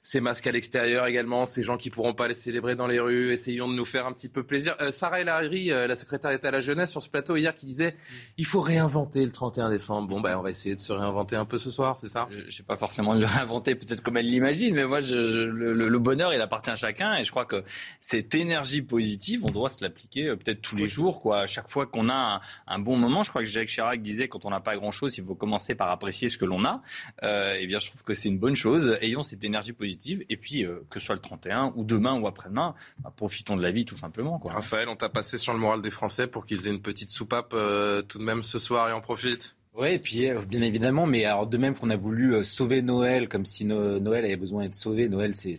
ces masques à l'extérieur également, ces gens qui pourront pas les célébrer dans les rues. Essayons de nous faire un petit peu plaisir. Euh, Sarah El euh, la secrétaire d'État à la jeunesse, sur ce plateau hier, qui disait il faut réinventer le 31 décembre. Bon, ben on va essayer de se réinventer un peu ce soir, c'est ça? Je ne sais pas forcément de le réinventer peut-être comme elle l'imagine, mais moi, je, je- le, bonheur, il appartient à chacun. Et je crois que cette énergie positive, on doit se l'appliquer euh, peut-être tous les jours. Quoi. À chaque fois qu'on a un, un bon moment, je crois que Jacques Chirac disait quand on n'a pas grand-chose, il faut commencer par apprécier ce que l'on a. Eh bien, je trouve que c'est une bonne chose. Ayons cette énergie positive. Et puis, euh, que ce soit le 31 ou demain ou après-demain, bah, profitons de la vie tout simplement. Raphaël, on t'a passé sur le moral des Français pour qu'ils aient une petite soupape euh, tout de même ce soir et en profite. Oui, puis euh, bien évidemment, mais alors de même qu'on a voulu euh, sauver Noël, comme si No- Noël avait besoin d'être sauvé. Noël, c'est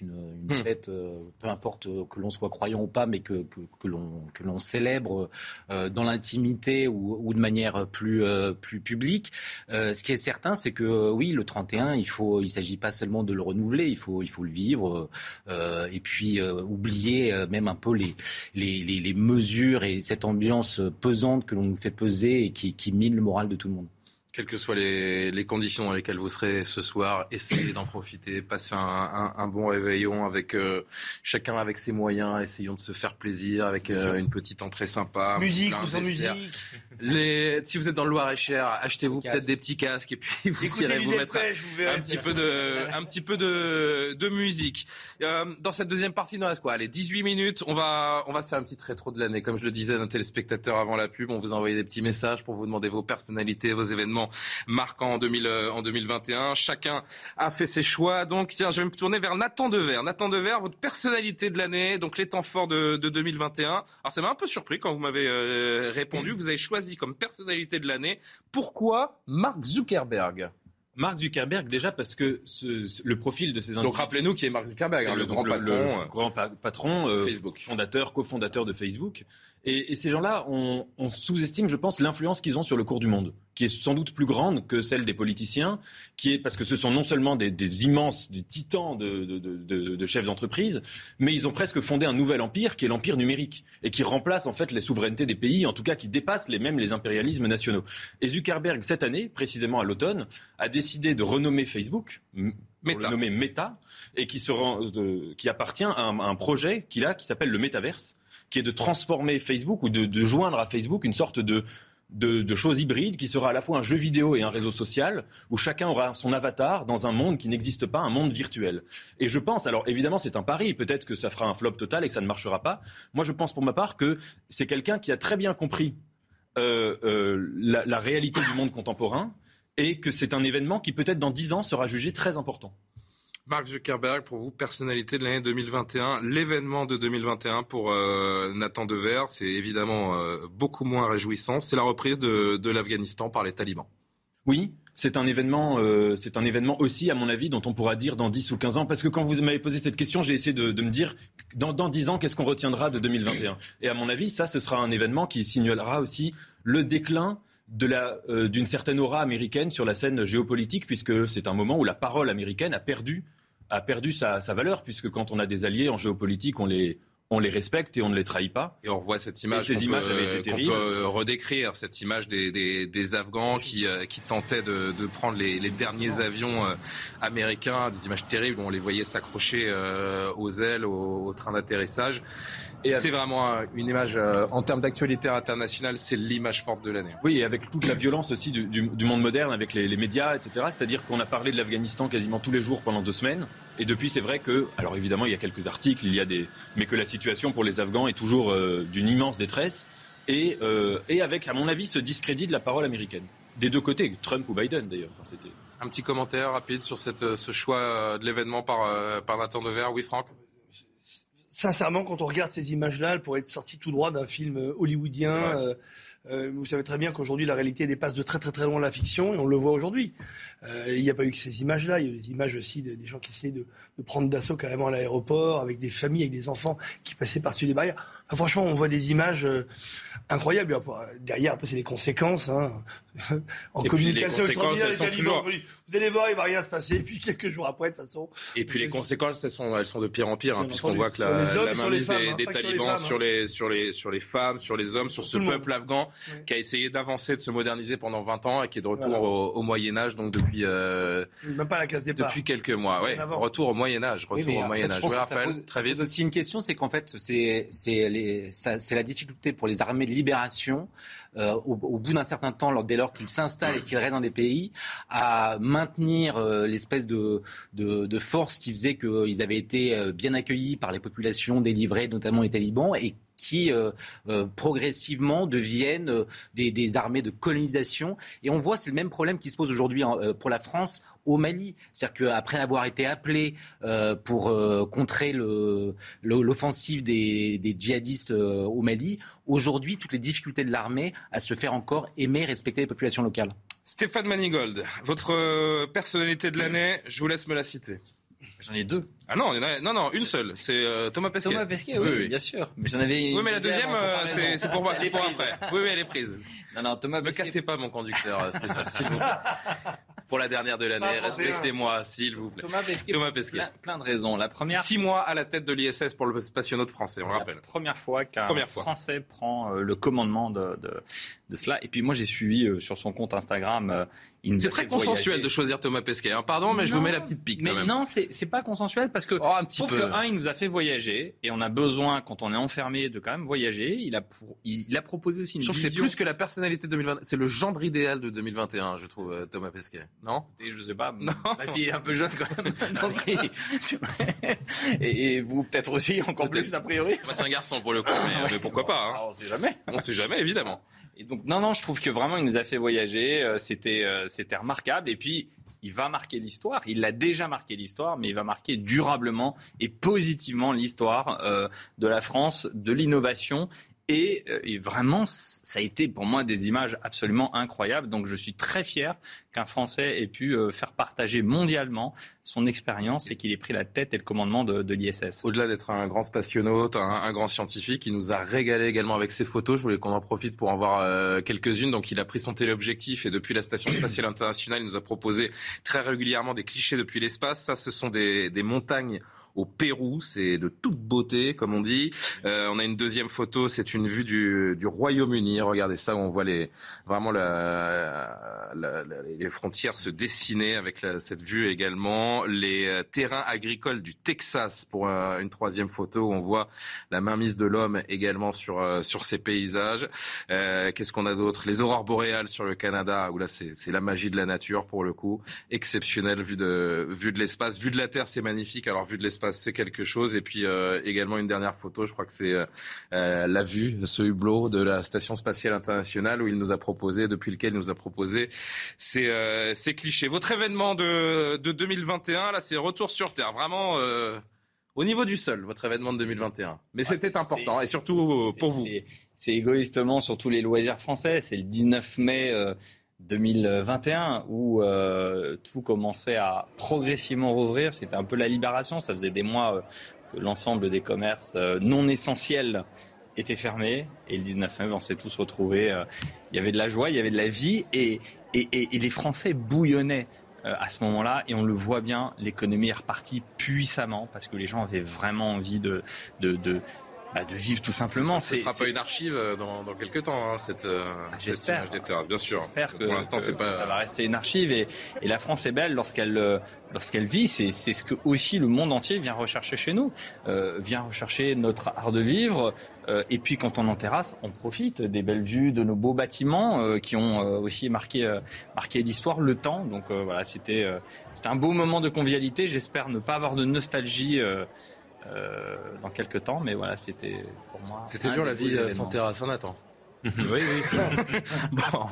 une, une Hmm. fête, euh, peu importe que l'on soit croyant ou pas, mais que que, que l'on célèbre euh, dans l'intimité ou, ou de manière plus euh, plus publique. Ce qui est certain, c'est que oui, le 31, il faut, il s'agit pas seulement de le renouveler, il faut il faut le vivre et puis oublier même un peu les, les les les mesures et cette ambiance pesante que l'on nous fait peser et qui qui mine le moral de tout le monde. Quelles que soient les, les conditions dans lesquelles vous serez ce soir, essayez d'en profiter, passez un, un- un bon réveillon avec euh, chacun avec ses moyens, essayons de se faire plaisir avec euh, une petite entrée sympa. un Musique sans dessert. musique. Les, si vous êtes dans le Loir-et-Cher, achetez-vous peut-être des petits casques et puis vous Écoutez irez vous mettre pêche, vous un petit peu de, un petit peu de, de musique. Euh, dans cette deuxième partie, il nous reste quoi Allez, 18 minutes. On va, on va se faire une petite rétro de l'année. Comme je le disais à nos téléspectateurs avant la pub, on vous a envoyé des petits messages pour vous demander vos personnalités, vos événements en, 2000, euh, en 2021. Chacun a fait ses choix. Donc, tiens, je vais me tourner vers Nathan Dever. Nathan Dever, votre personnalité de l'année, donc les temps forts de, de 2021. Alors, ça m'a un peu surpris quand vous m'avez euh, répondu. Vous avez choisi comme personnalité de l'année. Pourquoi Mark Zuckerberg? Mark Zuckerberg, déjà parce que ce- ce- le profil de ces individus. Donc rappelez-nous qui est Mark Zuckerberg, hein, le, grand patron. euh, le grand pa- patron, euh, Facebook. fondateur, cofondateur de Facebook. Et, et ces gens-là, on, on sous-estime, je pense, l'influence qu'ils ont sur le cours du monde, qui est sans doute plus grande que celle des politiciens, qui est parce que ce sont non seulement des, des immenses, des titans de, de- de- de- chefs d'entreprise, mais ils ont presque fondé un nouvel empire qui est l'empire numérique et qui remplace en fait les souverainetés des pays, en tout cas qui dépasse les mêmes les impérialismes nationaux. Et Zuckerberg cette année, précisément à l'automne, a décidé de renommer Facebook. Meta. le nommer Meta et qui, se rend- qui appartient à un, à un projet qu'il a qui s'appelle le Metaverse, qui est de transformer Facebook ou de, de joindre à Facebook une sorte de, de, de chose hybride qui sera à la fois un jeu vidéo et un réseau social où chacun aura son avatar dans un monde qui n'existe pas, un monde virtuel. Et je pense, alors évidemment c'est un pari, peut-être que ça fera un flop total et que ça ne marchera pas. Moi je pense pour ma part que c'est quelqu'un qui a très bien compris euh, euh, la, la réalité du monde contemporain et que c'est un événement qui peut-être dans dix ans sera jugé très important. Mark Zuckerberg, pour vous, personnalité de l'année 2021, l'événement de 2021 pour euh, Nathan Dever, c'est évidemment euh, beaucoup moins réjouissant. C'est la reprise de, l'Afghanistan par les talibans. Oui, c'est un événement, euh, un événement aussi, à mon avis, dont on pourra dire dans 10 ou 15 ans. Parce que quand vous m'avez posé cette question, j'ai essayé de, me dire, dans, dans 10 ans, qu'est-ce qu'on retiendra de 2021 Et à mon avis, ça, ce sera un événement qui signalera aussi le déclin de d'une certaine aura américaine sur la scène géopolitique, puisque c'est un moment où la parole américaine a perdu, a perdu sa, sa valeur, puisque quand on a des alliés en géopolitique, on les, on les respecte et on ne les trahit pas. Et on revoit cette image ces qu'on images peut, avaient été terribles. peut redécrire, cette image des, des, des Afghans qui, euh, qui tentaient de, de prendre les, les derniers avions euh, américains, des images terribles où on les voyait s'accrocher euh, aux ailes, au, au train d'atterrissage. C'est vraiment euh, une image, euh, en termes d'actualité internationale, c'est l'image forte de l'année. Oui, et avec toute la violence aussi du, du- du monde moderne, avec les, les médias, etc. C'est-à-dire qu'on a parlé de l'Afghanistan quasiment tous les jours pendant deux semaines. Et depuis, c'est vrai que, alors évidemment, il y a quelques articles, il y a des, mais que la situation pour les Afghans est toujours euh, d'une immense détresse. Et, euh, et avec, à mon avis, ce discrédit de la parole américaine. Des deux côtés, Trump ou Biden d'ailleurs. Enfin, c'était un petit commentaire rapide sur cette, ce choix de l'événement par, par Nathan Dever. Oui, Franck? Sincèrement, quand on regarde ces images-là, elles pourraient être sorties tout droit d'un film hollywoodien. Euh, euh, vous savez très bien qu'aujourd'hui, la réalité dépasse de très très très loin la fiction, et on le voit aujourd'hui. Euh, il n'y a pas eu que ces images-là, il y a eu des images aussi des gens qui essayaient de, de prendre d'assaut carrément à l'aéroport, avec des familles, avec des enfants qui passaient par-dessus des barrières. Enfin, franchement, on voit des images euh, incroyables. Derrière, après, c'est les conséquences. Hein. en et communication les conséquences, elles sont toujours... Vous allez voir, il va rien se passer. Et puis quelques jours après, de toute façon. Et puis les conséquences, elles sont, elles sont de pire en pire, hein, puisqu'on voit que la, la mainmise des, hein, des talibans sur les, sur les, sur les femmes, sur les hommes, sur, ce peuple afghan qui a essayé d'avancer, de se moderniser pendant 20 ans et qui est de retour au, Moyen Âge, donc depuis. Euh, Même pas la case départ. Depuis quelques mois, ouais. Retour au Moyen Âge, retour au Moyen Âge. très vite. aussi une question, c'est qu'en fait, c'est c'est la difficulté pour les armées de libération, euh, au, bout d'un certain temps, dès lors qu'ils s'installent et qu'ils restent dans des pays, à maintenir euh, l'espèce de, de, force qui faisait qu'ils avaient été euh, bien accueillis par les populations délivrées, notamment les talibans, et qui euh, euh, progressivement deviennent euh, des, armées de colonisation. Et on voit, c'est le même problème qui se pose aujourd'hui pour la France au Mali. C'est-à-dire qu'après avoir été appelé pour contrer l'offensive des, des, djihadistes au Mali, aujourd'hui, toutes les difficultés de l'armée à se faire encore aimer, respecter les populations locales. Stéphane Manigold, votre personnalité de l'année, je vous laisse me la citer. J'en ai deux. Ah non, non, non, une seule. C'est euh, Thomas Pesquet. Thomas Pesquet, oui, bien sûr. Mais j'en avais. Oui, mais la deuxième, euh, c'est pour moi, c'est pour après. Oui, oui, elle est prise. Non, non, Thomas Pesquet. Ne cassez pas mon conducteur, euh, Stéphane, s'il vous plaît. Pour la dernière de l'année, respectez-moi, s'il vous plaît. Thomas Pesquet. Thomas Pesquet. Plein, de raisons. La première. Six mois à la tête de l'ISS pour le spationaute français, on rappelle. Première fois qu'un Français prend le commandement de, de, de, cela. Et puis moi, j'ai suivi sur son compte Instagram. c'est très consensuel de choisir Thomas Pesquet. Hein. Pardon, mais je vous mets la petite pique. Mais quand même. non, c'est pas consensuel parce que. Oh, un petit peu un, il nous a fait voyager et on a besoin, quand on est enfermé, de quand même voyager. Il a, il, a proposé aussi une je trouve c'est plus que la personnalité de 2021. C'est le genre idéal de 2021, je trouve, euh, Thomas Pesquet. Non? Et Je sais pas. Non. Ma fille est un peu jeune quand même. et, vous peut-être aussi, encore plus a priori. Moi, c'est un garçon pour le coup, mais, pourquoi pas hein. ah, On sait jamais. On sait jamais, évidemment. Et donc non, non, je trouve que vraiment il nous a fait voyager. Euh, c'était, euh, c'était remarquable. Et puis il va marquer l'histoire. Il l'a déjà marqué l'histoire, mais il va marquer durablement et positivement l'histoire euh, de la France, de l'innovation et, euh, et, vraiment, ça a été pour moi des images absolument incroyables. Donc je suis très fier qu'un Français ait pu euh, faire partager mondialement son expérience et qu'il ait pris la tête et le commandement de, de l'ISS. Au-delà d'être un grand spationaute, un, un, grand scientifique, il nous a régalé également avec ses photos. Je voulais qu'on en profite pour en voir euh, quelques-unes. Donc il a pris son téléobjectif et depuis la Station spatiale internationale, il nous a proposé très régulièrement des clichés depuis l'espace. Ça, ce sont des, des montagnes au Pérou. C'est de toute beauté, comme on dit. Euh, on a une deuxième photo, c'est une vue du, Royaume-Uni. Regardez ça, où on voit les, vraiment les frontières se dessiner avec cette vue également. Les euh, terrains agricoles du Texas pour euh, une troisième photo où on voit la mainmise de l'homme également sur, sur ces paysages. Qu'est-ce qu'on a d'autre? Les aurores boréales sur le Canada, où là c'est la magie de la nature pour le coup. Exceptionnel vue de, vue de l'espace. Vue de la Terre, c'est magnifique. Alors vue de l'espace, c'est quelque chose. Et puis euh, également une dernière photo, je crois que c'est euh, euh, la vue, ce hublot de la Station spatiale internationale où il nous a proposé, depuis lequel il nous a proposé ces, ces clichés. Votre événement de, de 2021, là, c'est Retour sur Terre. Vraiment au niveau du sol, votre événement de 2021. Mais ah, c'était important, et surtout pour vous. C'est égoïstement sur tous les loisirs français. C'est le 19 mai 2021 où euh, tout commençait à progressivement rouvrir. C'était un peu la libération. Ça faisait des mois euh, que l'ensemble des commerces euh, non essentiels étaient fermés. Et le 19 mai, on s'est tous retrouvés. il y avait de la joie, il y avait de la vie et, et, et, les Français bouillonnaient à ce moment-là. Et on le voit bien, l'économie est repartie puissamment parce que les gens avaient vraiment envie de, de, de bah, de vivre tout simplement. Ce ne sera pas une archive euh, dans, dans quelques temps, hein, cette, euh, cette, image des terrasses, bien sûr. J'espère que, pour l'instant, c'est pas... ça va rester une archive. Et, et la France est belle lorsqu'elle euh, lorsqu'elle vit. C'est ce que aussi le monde entier vient rechercher chez nous. Euh, vient rechercher notre art de vivre. Euh, et puis quand on en terrasse, on profite des belles vues, de nos beaux bâtiments euh, qui ont aussi marqué, marqué l'histoire, le temps. Donc voilà, c'était c'était un beau moment de convivialité. J'espère ne pas avoir de nostalgie. Euh, dans quelques temps. Mais voilà, c'était pour moi. C'était dur la vie sans terrasse, on attend. oui, oui. bon.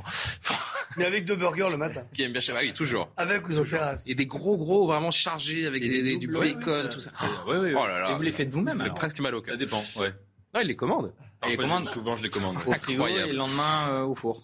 Mais avec deux burgers le matin. Qui aime bien chez ah oui, toujours. Avec ou sur terrasse. Et des gros gros vraiment chargés avec des, des du bacon, ouais, tout ça. ouais, ouais. Oh là là. Et vous les faites vous-même alors presque mal au cœur. Ça dépend, ouais. Ah, il les commande. Et les je- Souvent, je les commande. Au frigo Incroyable. et le lendemain euh, au four.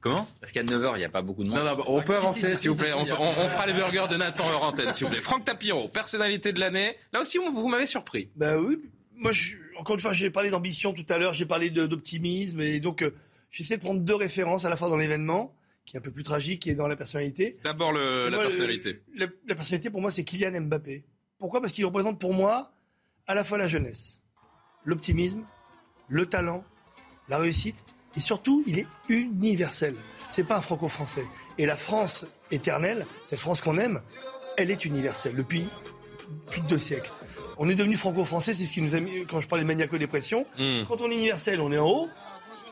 Comment Parce qu'à 9h, il n'y a pas beaucoup de monde. Non, non, bah, on peut avancer, si, s'il vous plaît. On, fera les burgers de Nathan antenne, s'il vous plaît. Franck Tapiro, personnalité de l'année. Là aussi, on- vous m'avez surpris. Ben oui, moi, je, encore une fois, j'ai parlé d'ambition tout à l'heure, j'ai parlé de- d'optimisme, et donc euh, j'essaie de prendre deux références à la fois dans l'événement, qui est un peu plus tragique, et dans la personnalité. D'abord, la Moi, le- personnalité. La, la personnalité, pour moi, c'est Kylian Mbappé. Pourquoi? Parce qu'il représente pour moi à la fois la jeunesse, l'optimisme, le talent, la réussite, et surtout, il est universel. C'est pas un franco-français. Et la France éternelle, cette France qu'on aime, elle est universelle depuis plus de deux siècles. On est devenu franco-français, c'est ce qui nous a mis, quand je parlais de maniaco-dépression. Hmm. Quand on est universel, on est en haut.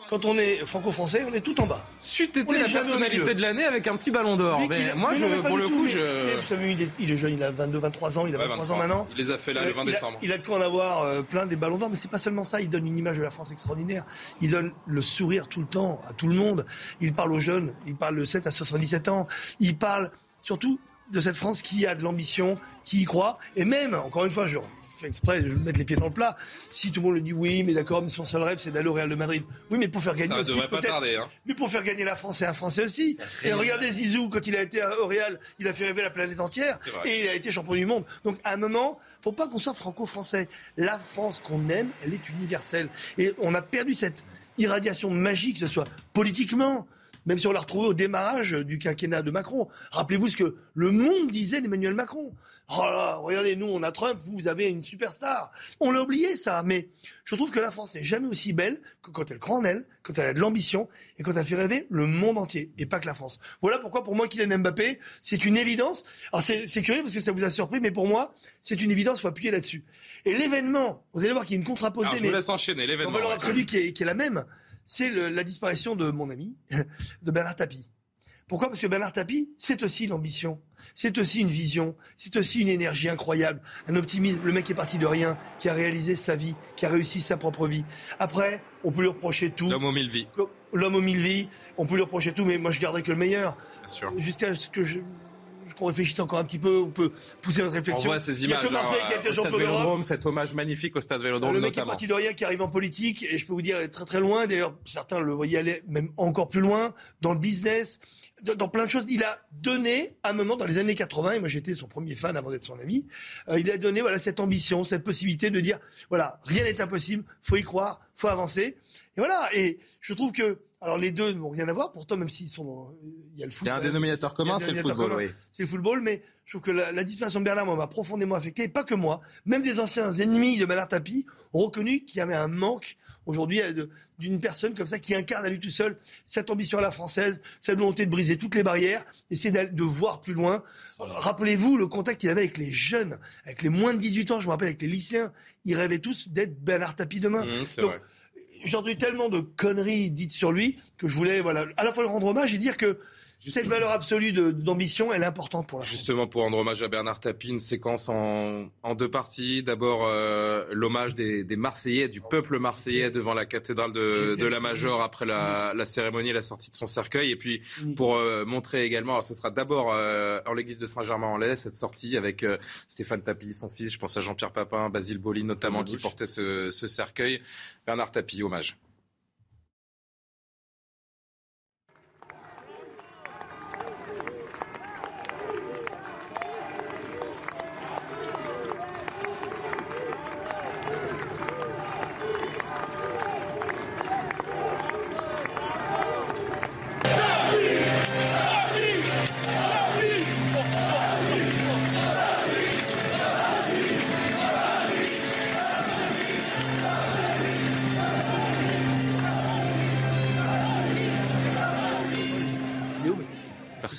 Quand on est franco-français, on est tout en bas. C'eût été la personnalité de l'année avec un petit ballon d'or. Mais moi, mais je, non, mais pour le tout, coup, je. vous savez, il est, il est jeune, il a 22, 23 ans, il a Ouais, 23 ans 23. maintenant. Il les a fait là le Euh, 20 il a- décembre. Il a de quoi en avoir euh, plein des ballons d'or, mais c'est pas seulement ça. Il donne une image de la France extraordinaire. Il donne le sourire tout le temps à tout le monde. Il parle aux jeunes. Il parle de 7 à 77 ans. Il parle surtout de cette France qui a de l'ambition, qui y croit. Et même, encore une fois, je fais exprès de mettre les pieds dans le plat. Si tout le monde le dit, oui, mais d'accord, mais son seul rêve, c'est d'aller au Real de Madrid. Oui, mais pour faire gagner Ça aussi, devrait pas tarder. Hein. mais pour faire gagner la France, c'est un Français aussi. Et regardez Zizou, quand il a été au Real, il a fait rêver la planète entière. Et il a été champion du monde. Donc à un moment, faut pas qu'on soit franco-français. La France qu'on aime, elle est universelle. Et on a perdu cette irradiation magique, que ce soit politiquement, même si on l'a retrouvé au démarrage du quinquennat de Macron. Rappelez-vous ce que le monde disait d'Emmanuel Macron. Oh là, regardez, nous, on a Trump, vous, vous avez une superstar. On l'a oublié, ça. Mais je trouve que la France n'est jamais aussi belle que quand elle croit en elle, quand elle a de l'ambition et quand elle fait rêver le monde entier et pas que la France. Voilà pourquoi, pour moi, Kylian Mbappé, c'est une évidence. Alors, c'est curieux parce que ça vous a surpris, mais pour moi, c'est une évidence, il faut appuyer là-dessus. Et l'événement, vous allez voir qu'il y a une contraposée, Alors, je mais vous laisse enchaîner en l'événement. valeur ouais. absolue qui est, qui est la même, c'est la disparition de mon ami, de Bernard Tapie. Pourquoi? Parce que Bernard Tapie, c'est aussi l'ambition, c'est aussi une vision, c'est aussi une énergie incroyable, un optimisme. Le mec est parti de rien, qui a réalisé sa vie, qui a réussi sa propre vie. Après, on peut lui reprocher tout. L'homme aux mille vies, L'homme aux mille vies, on peut lui reprocher tout, mais moi je garderai que le meilleur. bien sûr. Jusqu'à ce que je qu'on réfléchisse encore un petit peu, on peut pousser notre On réflexion. voit ces Il y a images que Marseille hein, qui a été champion d'Europe. Cet hommage magnifique au stade Vélodrome le mec est notamment. parti de rien, qui arrive en politique, et je peux vous dire, est très très loin. D'ailleurs, certains le voyaient aller même encore plus loin, dans le business, dans dans plein de choses. Il a donné, à un moment, dans les années 80, et moi j'étais son premier fan avant d'être son ami, euh, il a donné voilà, cette ambition, cette possibilité de dire, voilà, rien n'est impossible, faut y croire, faut avancer. Et voilà, et je trouve que, alors les deux n'ont rien à voir, pourtant, même s'ils sont, dans- il y a le foot. Il y a un dénominateur commun, un c'est le football. commun. oui. C'est le football, mais je trouve que la, la disparition de moi, m'a profondément affecté, et pas que moi. Même des anciens ennemis de Bernard Tapie ont reconnu qu'il y avait un manque aujourd'hui euh, d'une personne comme ça qui incarne à lui tout seul cette ambition à la française, cette volonté de briser toutes les barrières, essayer de voir plus loin. Rappelez-vous le contact qu'il avait avec les jeunes, avec les moins de 18 ans, je me rappelle avec les lycéens. Ils rêvaient tous d'être Bernard Tapie demain. Mmh. J'ai entendu tellement de conneries dites sur lui que je voulais voilà, à la fois lui rendre hommage et dire que cette valeur absolue d'ambition, elle est importante pour la France. Justement, pour rendre hommage à Bernard Tapie, une séquence en, en deux parties. D'abord, euh, l'hommage des, des Marseillais, du peuple marseillais devant la cathédrale de, de la Major après la, la cérémonie et la sortie de son cercueil. Et puis, pour euh, montrer également, alors ce sera d'abord euh, en l'église de Saint-Germain-en-Laye, cette sortie avec euh, Stéphane Tapie, son fils, je pense à Jean-Pierre Papin, Basile Boli notamment, qui portait ce, ce cercueil. Bernard Tapie, hommage.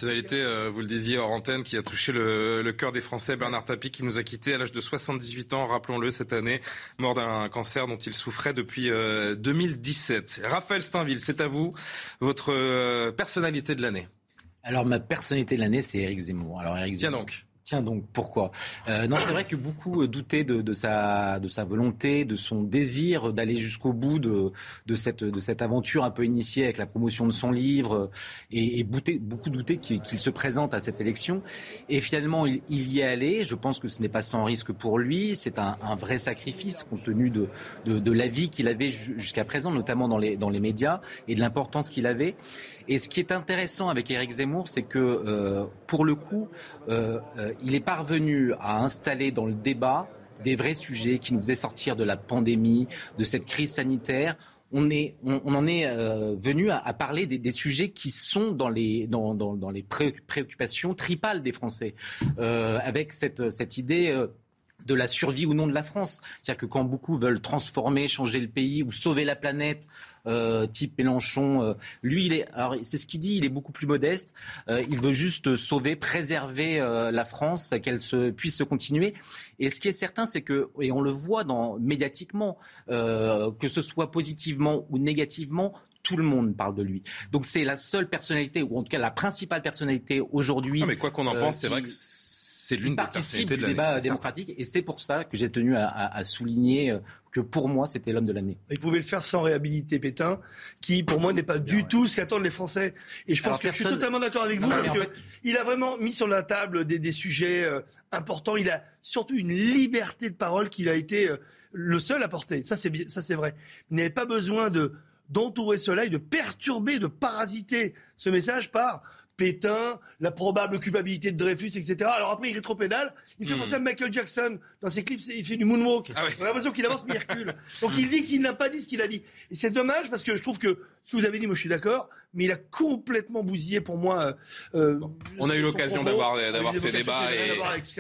Personnalité, euh, vous le disiez hors antenne, qui a touché le, le cœur des Français, Bernard Tapie, qui nous a quittés à l'âge de 78 ans, rappelons-le, cette année, mort d'un cancer dont il souffrait depuis euh, 2017. Raphaël Steinville, c'est à vous, votre euh, personnalité de l'année. Alors, ma personnalité de l'année, c'est Éric Zemmour. Alors, Éric Tiens Zemmour. donc. Tiens donc, pourquoi? Euh, Non, c'est vrai que beaucoup euh, doutaient de, de, sa, de sa volonté, de son désir d'aller jusqu'au bout de, de, cette, de cette aventure un peu initiée avec la promotion de son livre, et, et beaucoup doutaient qu'il se présente à cette élection. Et finalement, il, il, y est allé. Je pense que ce n'est pas sans risque pour lui. C'est un, un, vrai sacrifice compte tenu de, de, de la vie qu'il avait jusqu'à présent, notamment dans les, dans les médias, et de l'importance qu'il avait. Et ce qui est intéressant avec Éric Zemmour, c'est que euh, pour le coup, euh, euh, il est parvenu à installer dans le débat des vrais sujets qui nous faisaient sortir de la pandémie, de cette crise sanitaire. On, en est venu à, parler des, sujets qui sont dans les, préoccupations tripales des Français, avec cette, idée de la survie ou non de la France. C'est-à-dire que quand beaucoup veulent transformer, changer le pays ou sauver la planète, euh, type Mélenchon, euh, lui, il est, alors c'est ce qu'il dit, il est beaucoup plus modeste. Euh, il veut juste sauver, préserver la France, qu'elle se, puisse se continuer. Et ce qui est certain, c'est que, et on le voit dans, médiatiquement, que ce soit positivement ou négativement, tout le monde parle de lui. Donc c'est la seule personnalité, ou en tout cas la principale personnalité aujourd'hui. mais quoi qu'on en pense, qui... c'est vrai que c'est l'une participe du débat démocratique et c'est pour ça que j'ai tenu à, à, à, souligner que pour moi c'était l'homme de l'année. Il pouvait le faire sans réhabiliter Pétain, qui pour moi n'est pas du ouais. tout ce qu'attendent les Français. Et je pense Alors, que personne... je suis totalement d'accord avec vous non, parce fait... il a vraiment mis sur la table des, des sujets euh, importants. Il a surtout une liberté de parole qu'il a été euh, le seul à porter. Ça c'est ça c'est vrai. Il n'avait pas besoin de d'entourer cela et de perturber, de parasiter ce message par Pétain, la probable culpabilité de Dreyfus, etc. Alors après, il rétropédale. Il fait mmh. penser à Michael Jackson. Dans ses clips, il fait du moonwalk. Ah. On a l'impression qu'il avance, mais il recule. Donc il dit qu'il n'a pas dit ce qu'il a dit. Et c'est dommage parce que je trouve que ce que vous avez dit, moi je suis d'accord, mais il a complètement bousillé pour moi. Euh, bon, on a eu l'occasion d'avoir d'avoir ces débats et,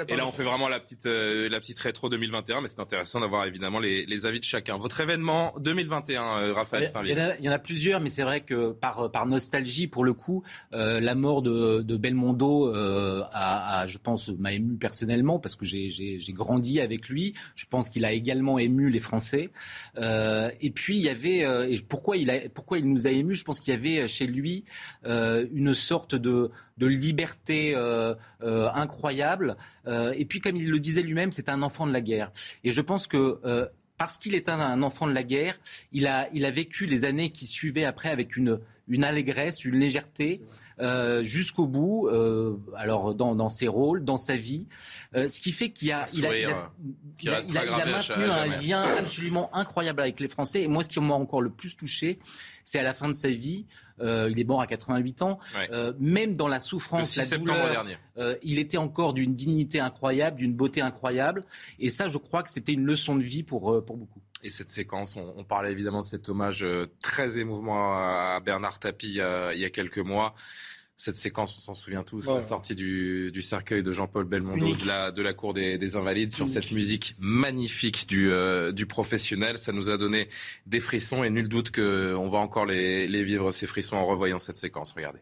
et, là on fait vraiment la petite euh, la petite rétro 2021, mais c'est intéressant d'avoir évidemment les, les, avis de chacun. Votre événement 2021, euh, Raphaël il y, en a, il y en a plusieurs, mais c'est vrai que par par nostalgie pour le coup, euh, la mort de, de Belmondo euh, a, a, je pense, m'a ému personnellement parce que j'ai grandi avec lui. Je pense qu'il a également ému les Français. Euh, et puis il y avait et pourquoi il nous a ému? Je pense qu'il y avait chez lui euh, une sorte de, liberté euh, euh, incroyable. et puis, comme il le disait lui-même, c'est un enfant de la guerre. Et je pense que parce qu'il est un, enfant de la guerre, il a, vécu les années qui suivaient après avec une allégresse, une légèreté euh, jusqu'au bout. Euh, alors dans, dans, ses rôles, dans sa vie, euh, ce qui fait qu'il a, il a, il a, il a, il a, maintenu un lien absolument incroyable avec les Français. Et moi, ce qui m'a encore le plus touché, c'est à la fin de sa vie. Euh, il est mort à 88 ans. Ouais. Euh, même dans la souffrance, la douleur, euh, il était encore d'une dignité incroyable, d'une beauté incroyable. Et ça, je crois que c'était une leçon de vie pour, pour beaucoup. Et cette séquence, on, on, parlait évidemment de cet hommage très émouvant à Bernard Tapie il y a, il y a quelques mois cette séquence, on s'en souvient tous, la sortie du, du cercueil de Jean-Paul Belmondo de la, de la cour des, des Invalides sur cette musique magnifique du, euh, du professionnel. Ça nous a donné des frissons et nul doute qu'on va encore les, les vivre, ces frissons, en revoyant cette séquence. Regardez.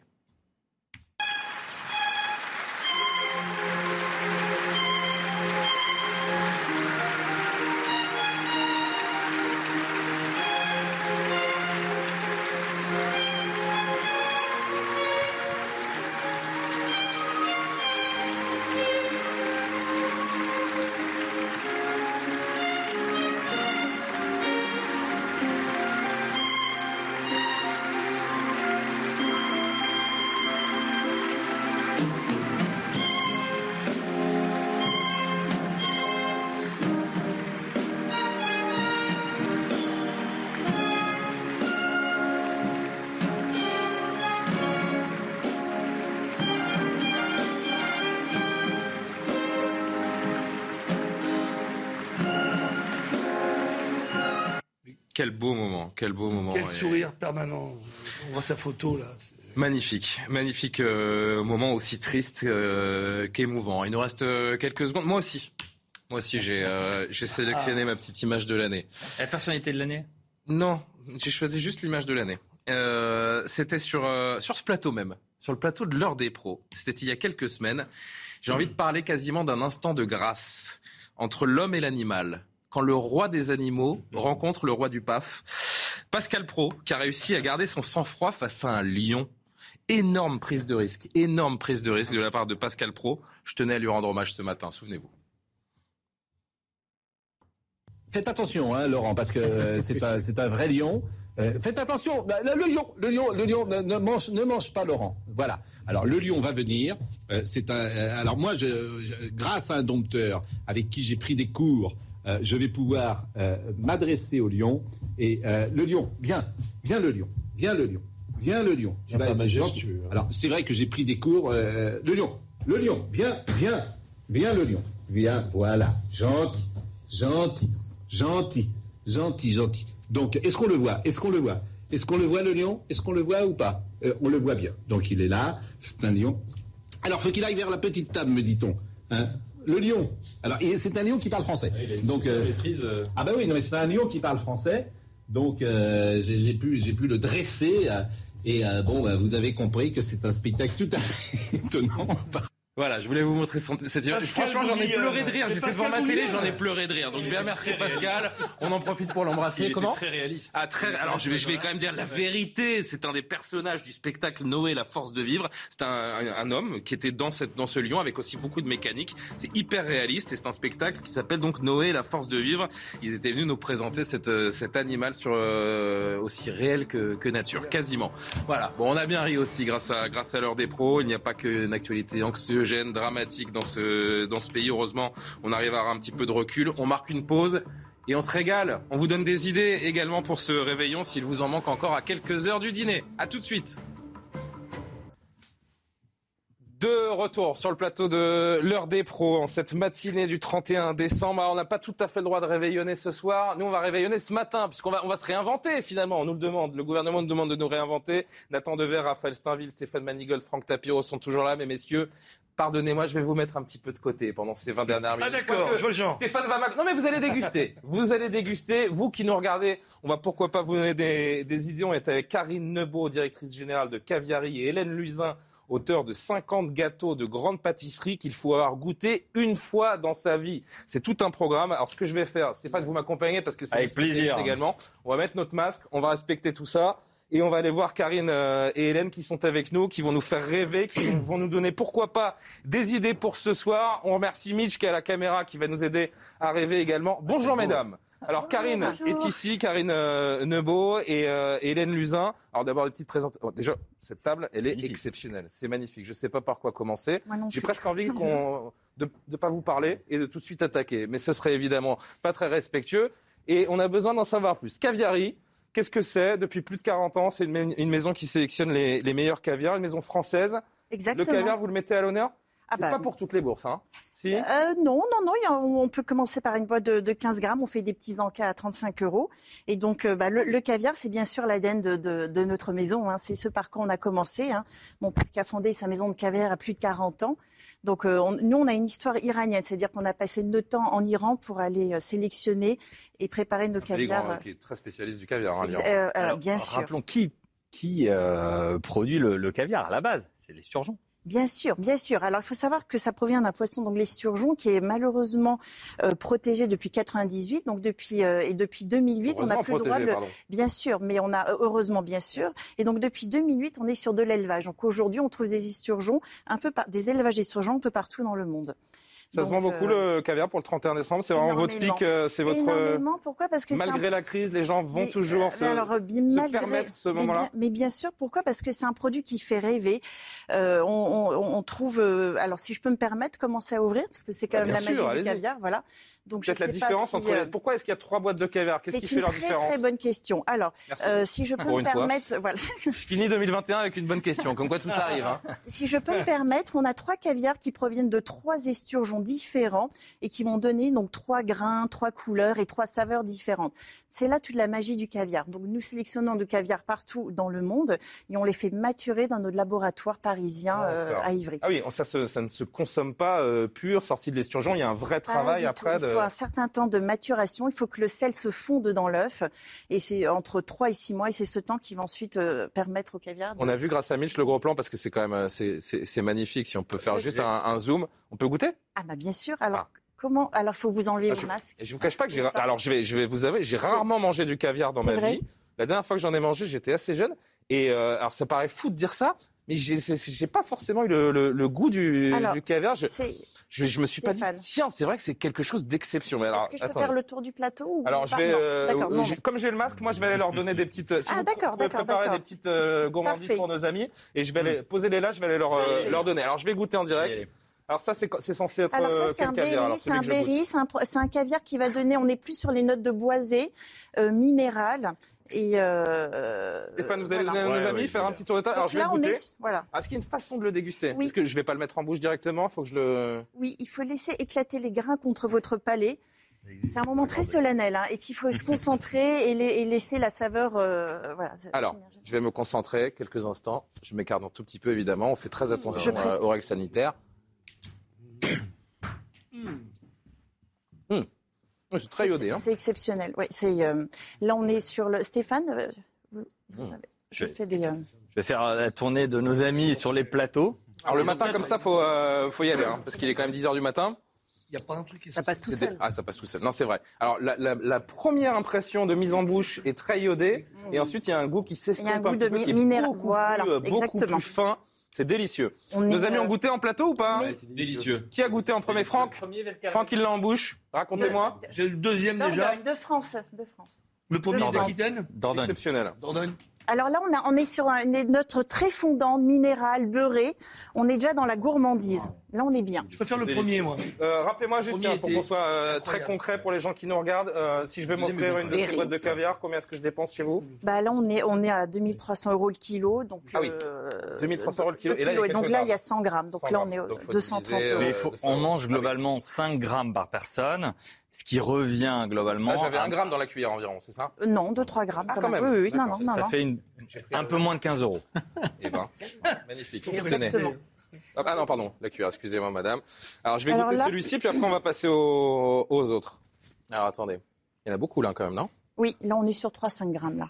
Quel beau moment, quel beau moment. Quel sourire permanent. On voit sa photo là. Magnifique, magnifique euh, moment aussi triste euh, qu'émouvant. Il nous reste euh, quelques secondes. Moi aussi, moi aussi j'ai euh, sélectionné ah. ma petite image de l'année. La personnalité de l'année? Non, j'ai choisi juste l'image de l'année. Euh, C'était sur euh, sur ce plateau même, sur le plateau de l'heure des pros. C'était il y a quelques semaines. J'ai envie de parler quasiment d'un instant de grâce entre l'homme et l'animal quand le roi des animaux rencontre le roi du PAF. Pascal Pro, qui a réussi à garder son sang-froid face à un lion. Énorme prise de risque, énorme prise de risque de la part de Pascal Pro. Je tenais à lui rendre hommage ce matin, souvenez-vous. Faites attention, hein, Laurent, parce que euh, c'est un, vrai lion. Euh, faites attention, bah, le lion, le lion, le lion ne, ne mange, ne mange pas Laurent. Voilà. Alors le lion va venir. Euh, c'est un. euh, alors moi, je, je- grâce à un dompteur avec qui j'ai pris des cours, euh, je vais pouvoir euh, m'adresser au lion. Et euh, le lion, viens, viens le lion, viens le lion, viens le lion. Tu vas pas être majestueux, hein. Alors c'est vrai que j'ai pris des cours. le lion, le lion, viens, viens, viens le lion, viens. Voilà, gentil, gentil, gentil, gentil, gentil. Donc est-ce qu'on le voit Est-ce qu'on le voit? Est-ce qu'on le voit le lion? Est-ce qu'on le voit ou pas? On le voit bien. Donc il est là. C'est un lion. Alors faut qu'il aille vers la petite table, me dit-on. Hein le lion. Alors c'est un lion qui parle français. Donc euh, ah ben oui, non mais c'est un lion qui parle français. Donc euh, j'ai pu j'ai pu le dresser euh, et euh, bon bah, vous avez compris que c'est un spectacle tout à fait étonnant. Voilà, je voulais vous montrer son, cette image. Franchement, j'en ai pleuré de rire. C'est J'étais devant ma télé, j'en ai pleuré de rire. Donc je vais remercier Pascal. On en profite pour l'embrasser. Comment très réaliste. Ah, très. Alors je vais, je vais quand même dire la vérité. C'est un des personnages du spectacle Noé, la force de vivre. C'est un, un, un homme qui était dans cette, dans ce lion avec aussi beaucoup de mécanique. C'est hyper réaliste et c'est un spectacle qui s'appelle donc Noé, la force de vivre. Ils étaient venus nous présenter cette, euh, cet animal sur euh, aussi réel que, que nature, quasiment. Voilà. Bon, on a bien ri aussi grâce à grâce à l'heure des pros. Il n'y a pas qu'une actualité anxiogène, dramatique dans ce dans ce pays. Heureusement, on arrive à avoir un petit peu de recul. On marque une pause. Et on se régale. On vous donne des idées également pour ce réveillon s'il vous en manque encore à quelques heures du dîner. À tout de suite. De retour sur le plateau de l'heure des pros en cette matinée du 31 décembre. On n'a pas tout à fait le droit de réveillonner ce soir. Nous, on va réveillonner ce matin puisqu'on va, on va se réinventer finalement. On nous le demande. Le gouvernement nous demande de nous réinventer. Nathan Dever, Raphaël Steinville, Stéphane Manigold, Franck Tapiro sont toujours là. Mais messieurs, pardonnez-moi, je vais vous mettre un petit peu de côté pendant ces 20 dernières minutes. Ah d'accord, je vois le genre. Stéphane va Non mais vous allez déguster. vous allez déguster. Vous qui nous regardez, on va pourquoi pas vous donner des, des idées. On est avec Karine Nebeau, directrice générale de Caviari, et Hélène Luzin, auteur de 50 gâteaux de grande pâtisserie qu'il faut avoir goûté une fois dans sa vie. C'est tout un programme. Alors ce que je vais faire, Stéphane, vous m'accompagnez parce que c'est également. On va mettre notre masque, on va respecter tout ça. Et on va aller voir Karine euh, et Hélène qui sont avec nous, qui vont nous faire rêver, qui vont nous donner pourquoi pas des idées pour ce soir. On remercie Mitch qui est à la caméra, qui va nous aider à rêver également. Bonjour mesdames. Alors Karine bonjour. est ici, Karine euh, Nebeau et, euh, Hélène Luzin. Alors d'abord des petites présentations. déjà cette table, elle est exceptionnelle, c'est magnifique. Je ne sais pas par quoi commencer. J'ai presque envie qu'on de ne pas vous parler et de tout de suite attaquer, mais ce serait évidemment pas très respectueux. Et on a besoin d'en savoir plus. Caviari, qu'est-ce que c'est Depuis plus de 40 ans, c'est une, ma- une maison qui sélectionne les, les meilleurs caviars, une maison française. Exactement. Le caviar, vous le mettez à l'honneur? Ah C'est bah, pas pour toutes les bourses, hein Si Euh, non, non, non. on peut commencer par une boîte de, de 15 grammes. On fait des petits encas à 35 euros. Et donc, euh, bah, le, le caviar, c'est bien sûr l'ADN de, de, de notre maison. hein. C'est ce par quoi on a commencé. hein. Mon père qui a fondé sa maison de caviar à plus de 40 ans. Donc, euh, on- nous, on a une histoire iranienne. C'est-à-dire qu'on a passé notre temps en Iran pour aller sélectionner et préparer nos caviars. qui est très spécialiste du caviar. hein, euh, Alors, bien sûr. Rappelons qui, qui produit le, le caviar à la base C'est les surgeons. Bien sûr, bien sûr. Alors, il faut savoir que ça provient d'un poisson, donc l'esturgeon, qui est malheureusement euh, protégé depuis 98. Donc depuis euh, et depuis 2008, on n'a plus le droit de. Bien sûr, mais on a heureusement bien sûr. Et donc depuis 2008, on est sur de l'élevage. Donc aujourd'hui, on trouve des esturgeons un peu par... des élevages d'esturgeons un peu partout dans le monde. Ça se vend beaucoup euh, le caviar pour le 31 décembre. C'est vraiment votre pic, euh, c'est votre. euh, Énormément. Pourquoi? Parce que c'est un malgré la crise, les gens vont mais, toujours euh, se, alors, euh, bien, se malgré- permettre ce moment-là. Mais bien sûr, pourquoi? Parce que c'est un produit qui fait rêver. Euh, on, on- on trouve, euh, alors si je peux me permettre, commencer à ouvrir, parce que c'est quand Bah, même bien la magie sûr, du allez-y. caviar, voilà. Donc je Peut-être la sais pas différence si, entre. euh, Pourquoi est-ce qu'il y a trois boîtes de caviar? Qu'est-ce qui c'est fait une leur très différence? très bonne question. Alors, euh, si je peux me une permettre, voilà. Je finis 2021 avec une bonne question, comme quoi tout arrive. hein. Si je peux me permettre, on a trois caviars qui proviennent de trois esturgeons différents et qui vont donner donc trois grains, trois couleurs et trois saveurs différentes. C'est là toute la magie du caviar. Donc nous sélectionnons du caviar partout dans le monde et on les fait maturer dans notre laboratoire parisien euh, à Ivry. Ah oui, ça, se- ça ne se consomme pas euh, pur, sorti de l'esturgeon. Il y a un vrai Pas travail après. Il faut un certain temps de maturation. Il faut que le sel se fonde dans l'œuf. Et c'est entre 3 et 6 mois. Et c'est ce temps qui va ensuite euh, permettre au caviar de... On a vu grâce à Mitch le gros plan parce que c'est quand même c'est- magnifique. Si on peut faire juste un zoom, on peut goûter? Ah bah bien sûr. Alors, comment Alors, il faut vous enlever Ah, le je- masque. Et je vous cache pas que j'ai. Alors je vais, je vais vous avouer, j'ai rarement mangé du caviar dans ma vrai vie. La dernière fois que j'en ai mangé, j'étais assez jeune. Et euh, alors ça paraît fou de dire ça, mais j'ai pas forcément eu le, le- le goût du, Alors, du caviar. Je, je, je me suis pas dit, tiens, c'est vrai que c'est quelque chose d'exceptionnel. Alors, Est-ce que je peux attendez. faire le tour du plateau ou Alors, je vais, euh, comme j'ai le masque, moi, je vais aller leur donner des petites. Si Ah, vous d'accord, pouvez d'accord, préparer des petites euh, gourmandises Parfait. pour nos amis, et je vais les poser les là, je vais aller euh, leur donner. Alors, je vais goûter en direct. Alors, ça, c'est censé être Alors ça, c'est quel un caviar c'est un berry, c'est un, caviar qui va donner, on est plus sur les notes de boisé, euh, minéral. Et euh, Stéphane, vous allez voilà. donner à nos Ouais, amis, ouais, faire un petit tour de table. Alors, je vais là, on goûter. est, voilà. Est-ce qu'il y a une façon de le déguster? Oui. Parce que je vais pas le mettre en bouche directement, il faut que je le. Oui, il faut laisser éclater les grains contre votre palais. C'est un moment très solennel, hein, et puis il faut se concentrer et, la- et laisser la saveur. euh, voilà, Alors, je vais me concentrer quelques instants. Je m'écarte un tout petit peu, évidemment. On fait très attention euh, aux règles sanitaires. C'est très iodé. Hein. C'est exceptionnel. Ouais, c'est euh, là on est sur le Stéphane. euh, vous- vous avez- je Je- fais des. euh, Je vais faire euh, la tournée de nos amis sur les plateaux. Alors, le matin, comme ça, faut, euh, faut y aller. hein, parce qu'il est quand même 10 h du matin. Il n'y a pas un truc qui est Ça passe tout seul. Ah, ça passe tout seul. Non, c'est vrai. Alors, la, la- la première impression de mise en bouche est très iodée. Et ensuite, il y a un goût qui Il y a un s'estompe goût un de peu, qui est minéral. beaucoup, Voilà, plus, beaucoup exactement. plus fin. C'est délicieux. On Nos amis euh, ont goûté en plateau ou pas Ouais, c'est délicieux. Qui a goûté en premier Franck Franck, il l'a en bouche. Racontez-moi. J'ai le deuxième déjà. Dordogne, de France, de France. Le premier d'Aquitaine. Dordogne. Exceptionnel. Dordogne. Alors là, on, a, on est sur un- une note très fondante, minérale, beurrée. On est déjà dans la gourmandise. Là, on est bien. Je préfère le premier, moi. Euh, Rappelez-moi juste, tiens, pour qu'on soit euh, très concret pour les gens qui nous regardent, euh, si je vais Deuxième m'offrir une de ces boîtes de caviar, combien est-ce que je dépense chez vous? Bah là, on est, on est à 2300 euros le kilo. Donc, Ah oui. euh, 2300 euros le kilo. le Et là, il y a Et donc là, il y a grammes. 100 grammes. Donc 100 là, on est à Donc, faut 230 diviser, euros. Mais il faut- de ça. on mange globalement 5 grammes par personne, ce qui revient globalement. Là, j'avais un gramme dans la cuillère environ, c'est ça? Euh, Non, 2-3 grammes Ah, quand, quand même. même. Oui, oui, non, non. Ça non. fait une- un peu moins de 15 euros. Eh ben, magnifique. Exactement. Hop, Ah non, pardon, la cuillère, excusez-moi, madame. Alors, je vais Alors goûter là- celui-ci, puis après, on va passer aux, aux autres. Alors, attendez. Il y en a beaucoup, là, quand même, non? Oui, là, on est sur 3-5 grammes, là.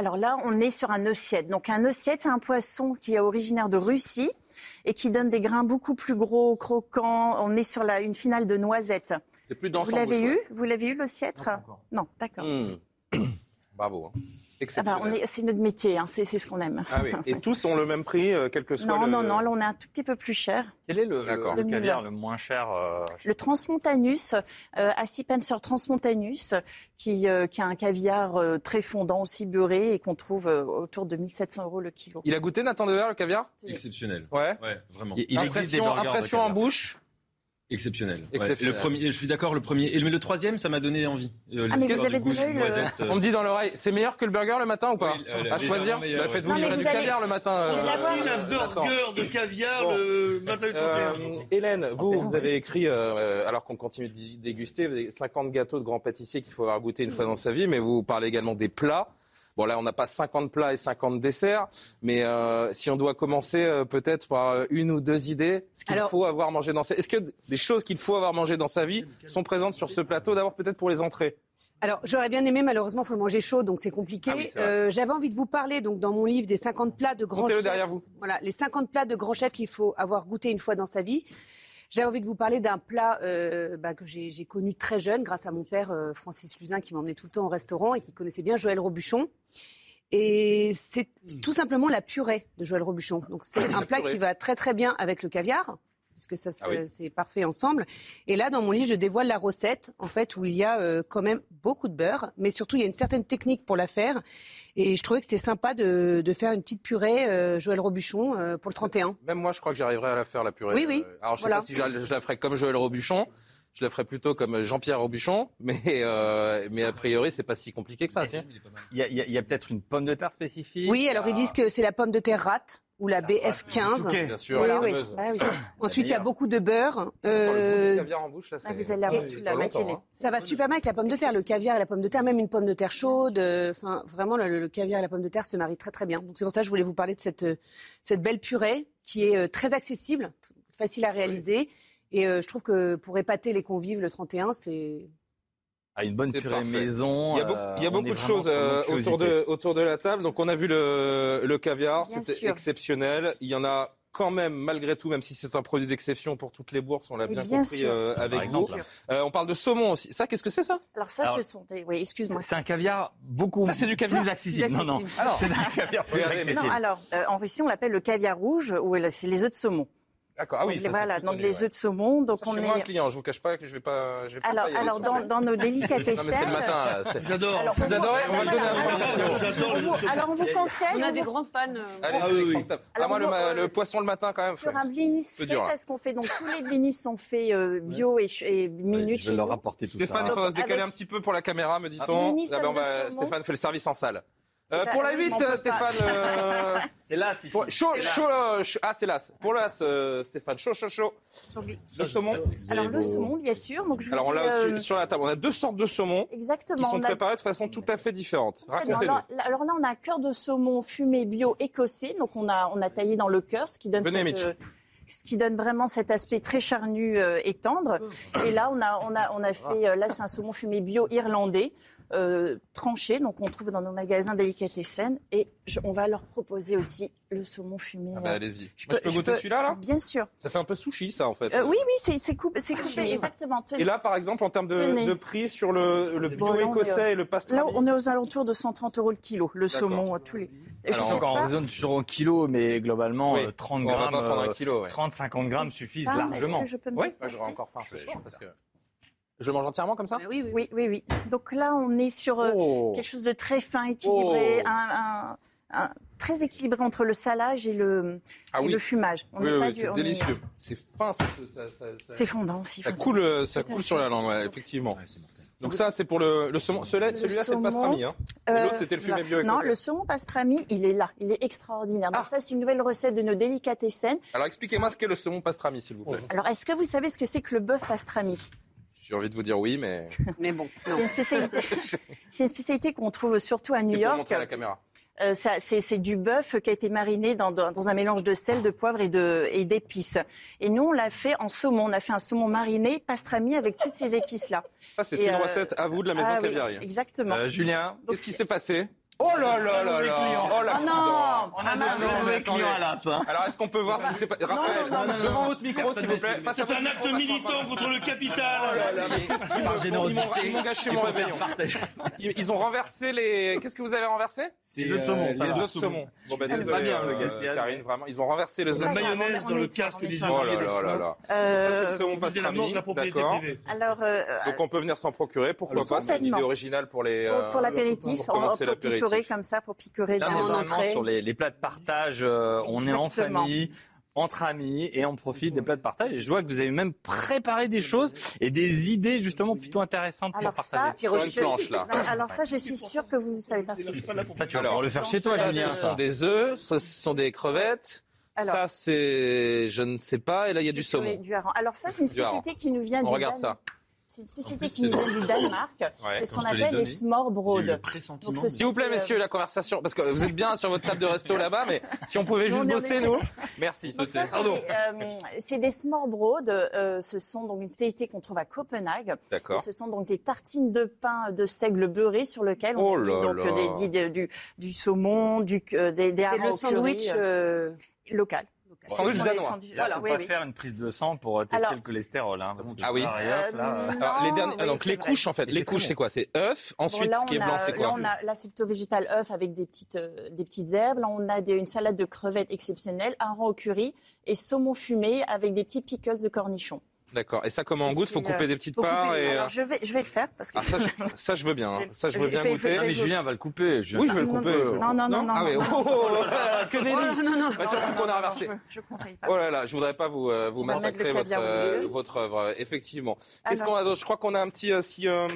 Alors là, on est sur un ossiette. Donc un ossiette, c'est un poisson qui est originaire de Russie et qui donne des grains beaucoup plus gros, croquants. On est sur la, une finale de noisettes. C'est plus dense Vous l'avez eu. Vous l'avez eu, l'ossiette Non, d'accord. Mmh. Bravo. hein. Ah bah, c'est notre métier, hein, c'est, c'est ce qu'on aime. Ah oui, et tous ont le même prix, euh, quel que soit non, le... non, non, là on est un tout petit peu plus cher. Quel est le, le Le caviar Muller. le moins cher euh, Le Transmontanus, euh, Acipenser Transmontanus, qui, euh, qui a un caviar euh, très fondant, aussi beurré, et qu'on trouve euh, autour de 1700 euros le kilo. Il a goûté Nathan Dever, le caviar? Exceptionnel. Ouais. Ouais, vraiment. Il, il Impression, impression en bouche? Exceptionnel. Ouais. Exceptionnel. Le premier, je suis d'accord, le premier. Et le, le troisième, ça m'a donné envie. Euh, Ah, mais vous avez goût déjà de eu le- noisette, euh, On me dit dans l'oreille, c'est meilleur que le burger le matin ou pas Oui, euh, À choisir Bah. Faites-vous mais livrer du caviar le matin. vous euh, un burger de caviar Bon. le matin du 31. Euh, Hélène, vous, vous avez écrit, euh, alors qu'on continue de déguster, vous avez 50 gâteaux de grands pâtissiers qu'il faut avoir goûté une fois dans sa vie, mais vous parlez également des plats. Bon, là, on n'a pas 50 plats et 50 desserts, mais euh, si on doit commencer euh, peut-être par euh, une ou deux idées, ce qu'il faut avoir mangé dans sa Est-ce que des choses qu'il faut avoir mangé dans sa vie sont présentes sur ce plateau, d'abord peut-être pour les entrées? Alors, j'aurais bien aimé, malheureusement, il faut le manger chaud, donc c'est compliqué. Ah oui. Euh, J'avais envie de vous parler, donc, dans mon livre, des 50 plats de grands chefs. derrière vous. Voilà, les 50 plats de grands chefs qu'il faut avoir goûté une fois dans sa vie. J'avais envie de vous parler d'un plat euh, bah, que j'ai j'ai connu très jeune grâce à mon père euh, Francis Luzin qui m'emmenait tout le temps au restaurant et qui connaissait bien Joël Robuchon. Et c'est tout simplement la purée de Joël Robuchon. Donc c'est un plat qui va très très bien avec le caviar puisque ça Ah oui. c'est parfait ensemble. Et là dans mon livre je dévoile la recette en fait où il y a euh, quand même beaucoup de beurre, mais surtout il y a une certaine technique pour la faire. Et je trouvais que c'était sympa de, de faire une petite purée euh, Joël Robuchon euh, pour le 31. Même moi, je crois que j'arriverai à la faire, la purée. Oui, oui. Alors, je sais Voilà. pas si je, la- ferai comme Joël Robuchon. Je la ferai plutôt comme Jean-Pierre Robuchon, mais, euh, mais a priori, c'est pas si compliqué que ça. Il y a, a- peut-être une pomme de terre spécifique. Oui, alors ils disent que c'est la pomme de terre rate ou la BF15. Touquet. Bien sûr, Oui, la oui. fameuse. Ah oui. Ensuite, il y a beaucoup de beurre. Le Euh, caviar en bouche, là, Ah, c'est- vous allez avoir toute la matinée. hein. Ça va super bien avec la pomme de terre, le caviar et la pomme de terre, même une pomme de terre chaude. euh, Enfin, vraiment, le, le caviar et la pomme de terre se marient très très bien. Donc c'est pour ça que je voulais vous parler de cette, euh, cette belle purée qui est très accessible, facile à réaliser. Et euh, je trouve que pour épater les convives le 31, c'est à une bonne purée maison. Il y a, euh, beaucoup, de choses euh, autour, de, la table. Donc on a vu le, caviar, c'était exceptionnel. Il y en a quand même, malgré tout, même si c'est un produit d'exception pour toutes les bourses, on l'a bien, compris euh, avec vous. Euh, on parle de saumon aussi. Ça, qu'est-ce que c'est ça? Alors ça, ce sont des... Oui, excuse-moi. C'est un caviar beaucoup ça, c'est du caviar... plus accessible. Non, non. c'est un caviar plus accessible. Alors, en Russie, on l'appelle le caviar rouge, ou c'est les œufs de saumon. Ah oui. Voilà. Donc les œufs de saumon. Donc ça, on est. Un client. Je vous cache pas que je vais pas. Je vais alors, pas alors dans, nos délicatesses. c'est le matin. J'adore. Vous adorez. On va le donner. Alors on vous conseille. On a des grands fans. Euh, Allez, ah, moi le poisson le matin quand même. Sur un blinis fait hein. parce qu'on fait donc tous les blinis sont faits euh, bio et minutes. Je vais leur rapporter tout ça. Stéphane, il faudra se décaler un petit peu pour la caméra, me dit-on. Ah ben, Stéphane fait le service en salle. Euh, pour la 8, euh, Stéphane. Euh, c'est là, si. Pour... Chaud, ah, c'est là. Pour l'as, Stéphane, chaud, chaud, chaud. Le saumon. Alors, le saumon, bien sûr. Alors, on l'a sur la table. On a deux sortes de saumon. Exactement. Qui sont on préparés de façon tout à fait différente. Racontez-nous. Alors, là, on a un cœur de saumon fumé bio écossais. Donc, on a, taillé dans le cœur, ce qui donne ce qui donne vraiment cet aspect très charnu et tendre. Oh. Et là, on a, on a, on a ah. fait, là, c'est un saumon fumé bio irlandais euh, tranchés, donc on trouve dans nos magasins délicatessen, et je, on va leur proposer aussi le saumon fumé. Ah euh, bah, allez-y. Je, peux, je peux goûter celui-là là? Bien sûr. Ça fait un peu sushi ça en fait. Euh, oui oui, c'est coupé, exactement. Et là par exemple en termes de, prix sur le, le bio écossais euh, et le pastrami. Là on est aux alentours de 130 euros le kilo, le saumon tous les. Alors, je encore, on raisonne toujours en kilo, mais globalement 30 grammes, 30-50 grammes suffisent ah, largement. Que je peux me ouais, je encore faim ce soir parce que. Je mange entièrement comme ça? Bah oui oui, oui Donc là, on est sur euh, oh. quelque chose de très fin, équilibré, oh. très équilibré entre le salage et le, ah fumage. Oui, c'est délicieux. Euh, c'est fin, c'est fondant aussi. Euh, ça coule, sur la langue, effectivement. Donc ça, c'est pour le, le saumon. Celui-là, c'est le pastrami. Hein. L'autre, c'était le fumé bio. Non, le saumon pastrami, il est là. Il est extraordinaire. Donc ah. ça, c'est une nouvelle recette de nos délicatessen. Alors expliquez-moi ce qu'est le saumon pastrami, s'il vous plaît. Alors, est-ce que vous savez ce que c'est que le bœuf pastrami? J'ai envie de vous dire oui, mais. mais bon, c'est une spécialité. qu'on trouve surtout à New York. Montrer à la caméra. Euh, c'est du bœuf qui a été mariné dans, dans, un mélange de sel, de poivre et d'épices. Et, et, nous, on l'a fait en saumon. On a fait un saumon mariné, pastrami, avec toutes ces épices-là. Ça, c'est une euh, recette à vous de la maison ah, exactement. Euh, Julien, qu'est-ce qui s'est passé Oh là là là là Oh ah l'accident On a ah des mauvais clients à l'as. Alors est-ce qu'on peut voir ce qui s'est passé Raphaël, devant votre micro s'il vous plaît. C'est un acte militant contre le capital oh Ils m'ont gâché mon réveillon. Ils ont renversé les... Qu'est-ce que vous avez renversé Les œufs de saumon. Les œufs de saumon. Bon ben désolé euh, Karine, vraiment. Ils ont renversé les œufs de mayonnaise dans le casque des gens. Oh là là là Ça c'est le saumon euh, pastrami, d'accord. Donc on peut venir s'en procurer, pourquoi pas C'est une idée originale pour les... Pour l'apéritif. Pour l'apéritif comme ça pour picorer Là, les, plats de partage. Euh, on est en famille entre amis et on profite des plats de partage. Et je vois que vous avez même préparé des choses et des idées justement plutôt intéressantes alors pour ça, partager. Planche, là. Bah, alors ça, je suis sûr que vous ne savez pas ce que c'est. Ça, tu vas le faire chez toi, Julien. Ce sont des œufs, ce sont des crevettes. Alors, ça, c'est, je ne sais pas. Et là, il y a du, saumon. Alors ça, c'est une spécialité qui nous vient on du. Ça. C'est une spécialité qui nous vient du Danemark. C'est ce qu'on appelle les smørbrød. Le S'il vous plaît, messieurs, la conversation, parce que vous êtes bien sur votre table de resto là-bas, mais si on pouvait juste bosser, nous. Merci, euh, C'est des smørbrød. Euh, ce sont donc une spécialité qu'on trouve à Copenhague. D'accord. Ce sont donc des tartines de pain de seigle beurré sur lequel on oh là donc. Des, du, saumon, du, euh, des, des C'est le sandwich euh, local. Sandwich danois. Là, voilà, faut oui, pas oui. faire une prise de sang pour euh, tester Alors, le cholestérol. Hein, ah oui. Euh, euh Alors, les derniers, oui, donc les vrai. couches en fait. Les couches c'est quoi? C'est œuf. Ensuite, bon, là, ce qui est blanc, c'est quoi? là, on a, là, c'est plutôt végétal, œuf avec des petites, euh, des petites herbes. Là, on a des, une salade de crevettes exceptionnelle, un rang au curry et saumon fumé avec des petits pickles de cornichons. D'accord. Et ça, comment on goûte? Il Faut couper des petites parts. Et... Alors, je, vais, je vais le faire parce que ah, ça, je, veux bien. Ça, je veux bien hein. goûter. Vais, non, mais Julien va le couper. Oui, je vais le couper. Non, non, non, non. Ah, mais oh oh oh, oh, oh, oh, que des Non, non, bah, Surtout qu'on a renversé. Je, je conseille pas. Oh là là, je voudrais pas vous euh, vous massacrer votre euh, votre œuvre. Euh, effectivement. Ah Qu'est-ce qu'on a d'autre? Je crois qu'on a un petit euh, si euh,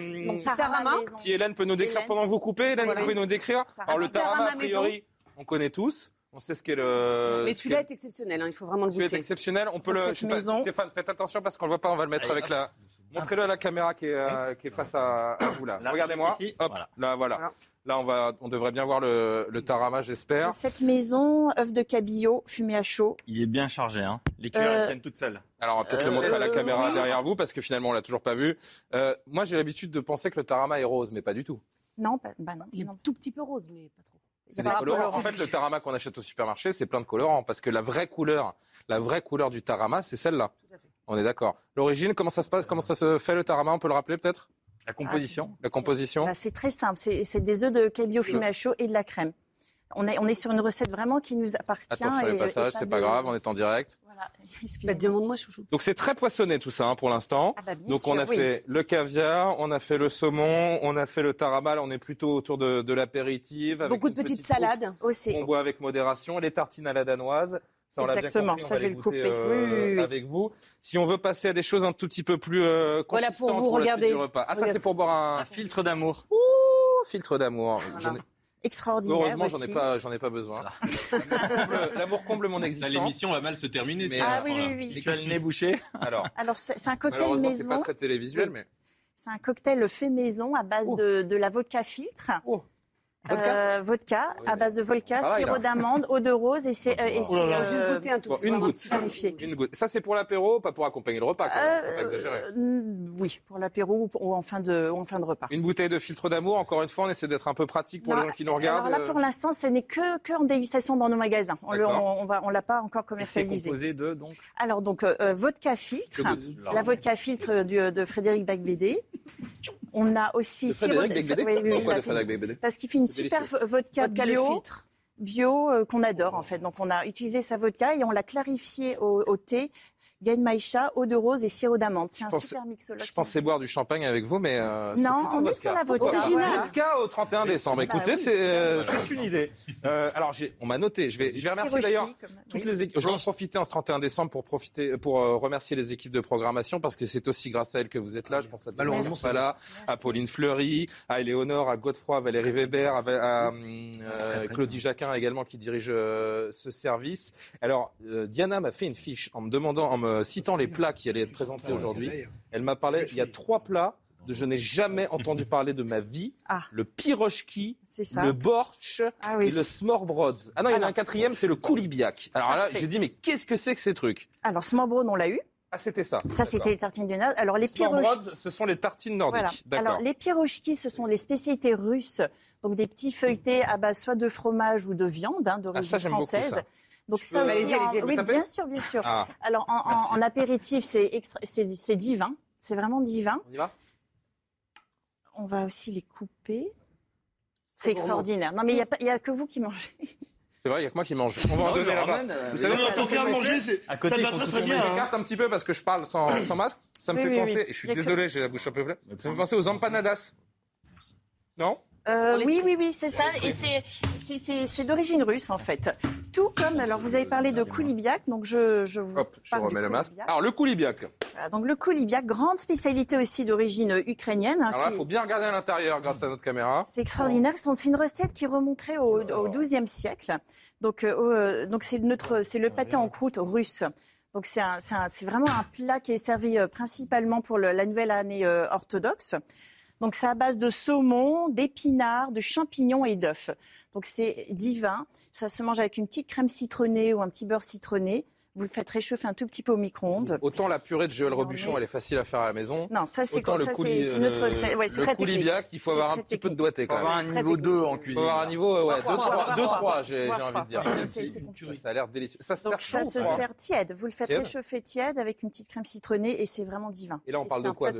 tarama. Si Hélène peut nous décrire pendant que vous coupez. Hélène, vous pouvez nous décrire. Alors le tarama, a priori, on connaît tous. On sait ce qu'est le. Mais celui-là est... exceptionnel, hein, il faut vraiment le goûter. Celui-là est exceptionnel, on peut le. Stéphane, faites attention parce qu'on ne le voit pas, on va le mettre avec la. Montrez-le à la caméra qui est, euh, face à, vous là. Regardez-moi. Hop, là voilà. Là on va, on devrait bien voir le, tarama, j'espère. Cette maison, œuf de cabillaud, fumée à chaud. Il est bien chargé, hein. Les cuillères euh... tiennent toutes seules. Alors on va peut-être le montrer à la euh, caméra derrière vous parce que finalement on ne l'a toujours pas vu. Euh, moi j'ai l'habitude de penser que le tarama est rose, mais pas du tout. Non, bah, bah non, il est non. tout petit peu rose, mais pas trop. C'est des colorants. En fait, le tarama qu'on achète au supermarché, c'est plein de colorants. Parce que la vraie couleur, la vraie couleur du tarama, c'est celle-là. On est d'accord. L'origine, comment ça se passe? Comment ça se fait le tarama? On peut le rappeler peut-être? La composition La composition Bah, c'est très simple. C'est des œufs de cabillaud fumé à chaud et de la crème. On est, on est sur une recette vraiment qui nous appartient. Attention et- les et passages, c'est pas grave, on est en direct. Voilà. Bah, Demande-moi, chouchou. Donc c'est très poissonné tout ça hein, pour l'instant. Ah bah, Donc sûr, on a oui. fait le caviar, on a fait le saumon, on a fait le tarama. Là, on est plutôt autour de, de l'apéritif. Beaucoup de petites petite salades. Aussi. qu'on boit avec modération. Les tartines à la danoise. Ça, on bien Exactement, on ça, va je vais le couper. euh, Oui, oui, oui. avec vous. Si on veut passer à des choses un tout petit peu plus euh, Voilà consistantes pour vous, la suite regardez. du repas. Ah, ça c'est pour boire un, Un filtre d'amour. Ouh, filtre d'amour. Extraordinaire. Heureusement, j'en ai pas, j'en ai pas besoin. L'amour- comble mon existence. L'émission va mal se terminer. Mais, Ah la oui, oui, oui. Si tu as le nez bouché. Alors, Alors, c'est un cocktail malheureusement, c'est pas maison. très télévisuel, Oui. mais C'est un cocktail fait maison à base Oh. de, de la vodka filtre. Vodka? Euh, vodka, Oui, à base de vodka, sirop d'amande, eau de rose et c'est. euh, Oh c'est, Juste euh, goûter un tout Bon, une goutte. Une goutte. Ça, c'est pour l'apéro, pas pour accompagner le repas. Quand même. Faut pas Euh, exagérer. oui, pour l'apéro ou, en fin de, ou en fin de repas. Une bouteille de filtre d'amour. Encore une fois, on essaie d'être un peu pratique pour Non, les gens qui nous regardent. Alors là, pour l'instant, ce n'est que, que en dégustation dans nos magasins. On le, D'accord. on, on va, on l'a pas encore C'est commercialisé. composé de donc? Alors donc euh, euh, vodka filtre, la vodka filtre du- de Frédéric Bacbédé. On a aussi Parce qu'il fait une super vodka, bio, bio euh, qu'on adore en fait. Donc on a utilisé sa vodka et on l'a clarifiée au, au thé, Genmaïcha, eau de rose et sirop d'amande. C'est un pensais- super mixologue. Je pensais boire du champagne avec vous, mais euh, Non, on est sur la vodka, pas voilà. Vodka au 31 décembre. Bah Écoutez, oui. c'est euh, c'est une idée. Euh, alors, on m'a noté. Je vais, je vais remercier d'ailleurs comme- toutes oui. les équipes. Je vais en profiter en ce 31 décembre pour profiter, pour euh, remercier les équipes de programmation parce que c'est aussi grâce à elles que vous êtes là. Je pense à Malheureusement, Pala, à Pauline Fleury, à Éléonore, à Godefroy, à Valérie Weber, à, à, euh, très, très Claudie Jacquin également qui dirige euh, ce service. Alors, euh, Diana m'a fait une fiche en me demandant, en me citant les plats qui allaient être présentés aujourd'hui. Elle m'a parlé, il y a trois plats de je n'ai jamais entendu parler de ma vie. Ah. Le pirochki, le borsch Ah oui. et le smorbrod. Ah non, il y en a Alors. un quatrième, c'est le koulibiak. Alors là, j'ai dit, mais qu'est-ce que c'est que ces trucs? Alors Smorbrod, on l'a eu. Ah, c'était ça. Ça, c'était les tartines de naze. Alors les pirochki. Ce sont les tartines nordiques. Voilà. Alors, les pirochki, ce sont les spécialités russes, donc des petits feuilletés à base soit de fromage ou de viande hein, d'origine Ah, ça, j'aime beaucoup, française. ça. Donc Je ça aussi, en- allez-y. oui, bien sûr, bien sûr. Ah. Alors en, en- Merci. en apéritif, c'est extra- c'est c'est divin, c'est vraiment divin. On y va? On va aussi les couper. C'est extraordinaire. Non, mais il n'y a, il y que vous qui mangez. C'est vrai, il n'y a que moi qui mange. On va en Non, donner je là-bas. euh, Vous savez, Non, ça faut bien manger, c'est- À côté, ça il va très très Je bien. hein. m'écarte un petit peu parce que je parle sans, sans masque. Ça me Oui, fait oui, penser, oui. et je suis Il y que- désolé, j'ai la bouche un peu pleine. Ça me fait penser aux empanadas. Non? Euh, oui, oui, oui, c'est ça. Et c'est- d'origine russe, en fait. Tout comme, alors vous avez parlé de koulibiak, donc je, je vous Hop, je parle remets du le masque. Alors, le koulibiak. Voilà, donc le koulibiak, grande spécialité aussi d'origine ukrainienne. hein, Alors là, qui- il faut bien regarder à l'intérieur grâce à notre caméra. C'est extraordinaire. C'est une recette qui remonterait au, au XIIe siècle. Donc, euh, euh, donc c'est notre, c'est le pâté en croûte russe. Donc c'est vraiment un plat qui est servi euh, principalement pour le- la nouvelle année euh, orthodoxe. Donc c'est à base de saumon, d'épinards, de champignons et d'œufs. Donc c'est divin. Ça se mange avec une petite crème citronnée ou un petit beurre citronné. Vous le faites réchauffer un tout petit peu au micro-ondes. Autant la purée de Joël Robuchon, elle est facile à faire à la maison. Non, ça c'est Autant le ça, coulis, c'est- c'est notre euh. Ouais, c'est le coulibiac, il faut avoir un petit peu de doigté faut quand avoir un même. Très niveau technique. 2 en Il faut cuisine. avoir un niveau, ouais, Voire 2-3, trois, voire 2-3, trois. j'ai envie de dire. Ça a l'air délicieux. Ça se sert chaud ça ou se froid sert tiède. Vous le faites réchauffer tiède avec une petite crème citronnée et c'est vraiment divin. Et là, on parle de un quoi de,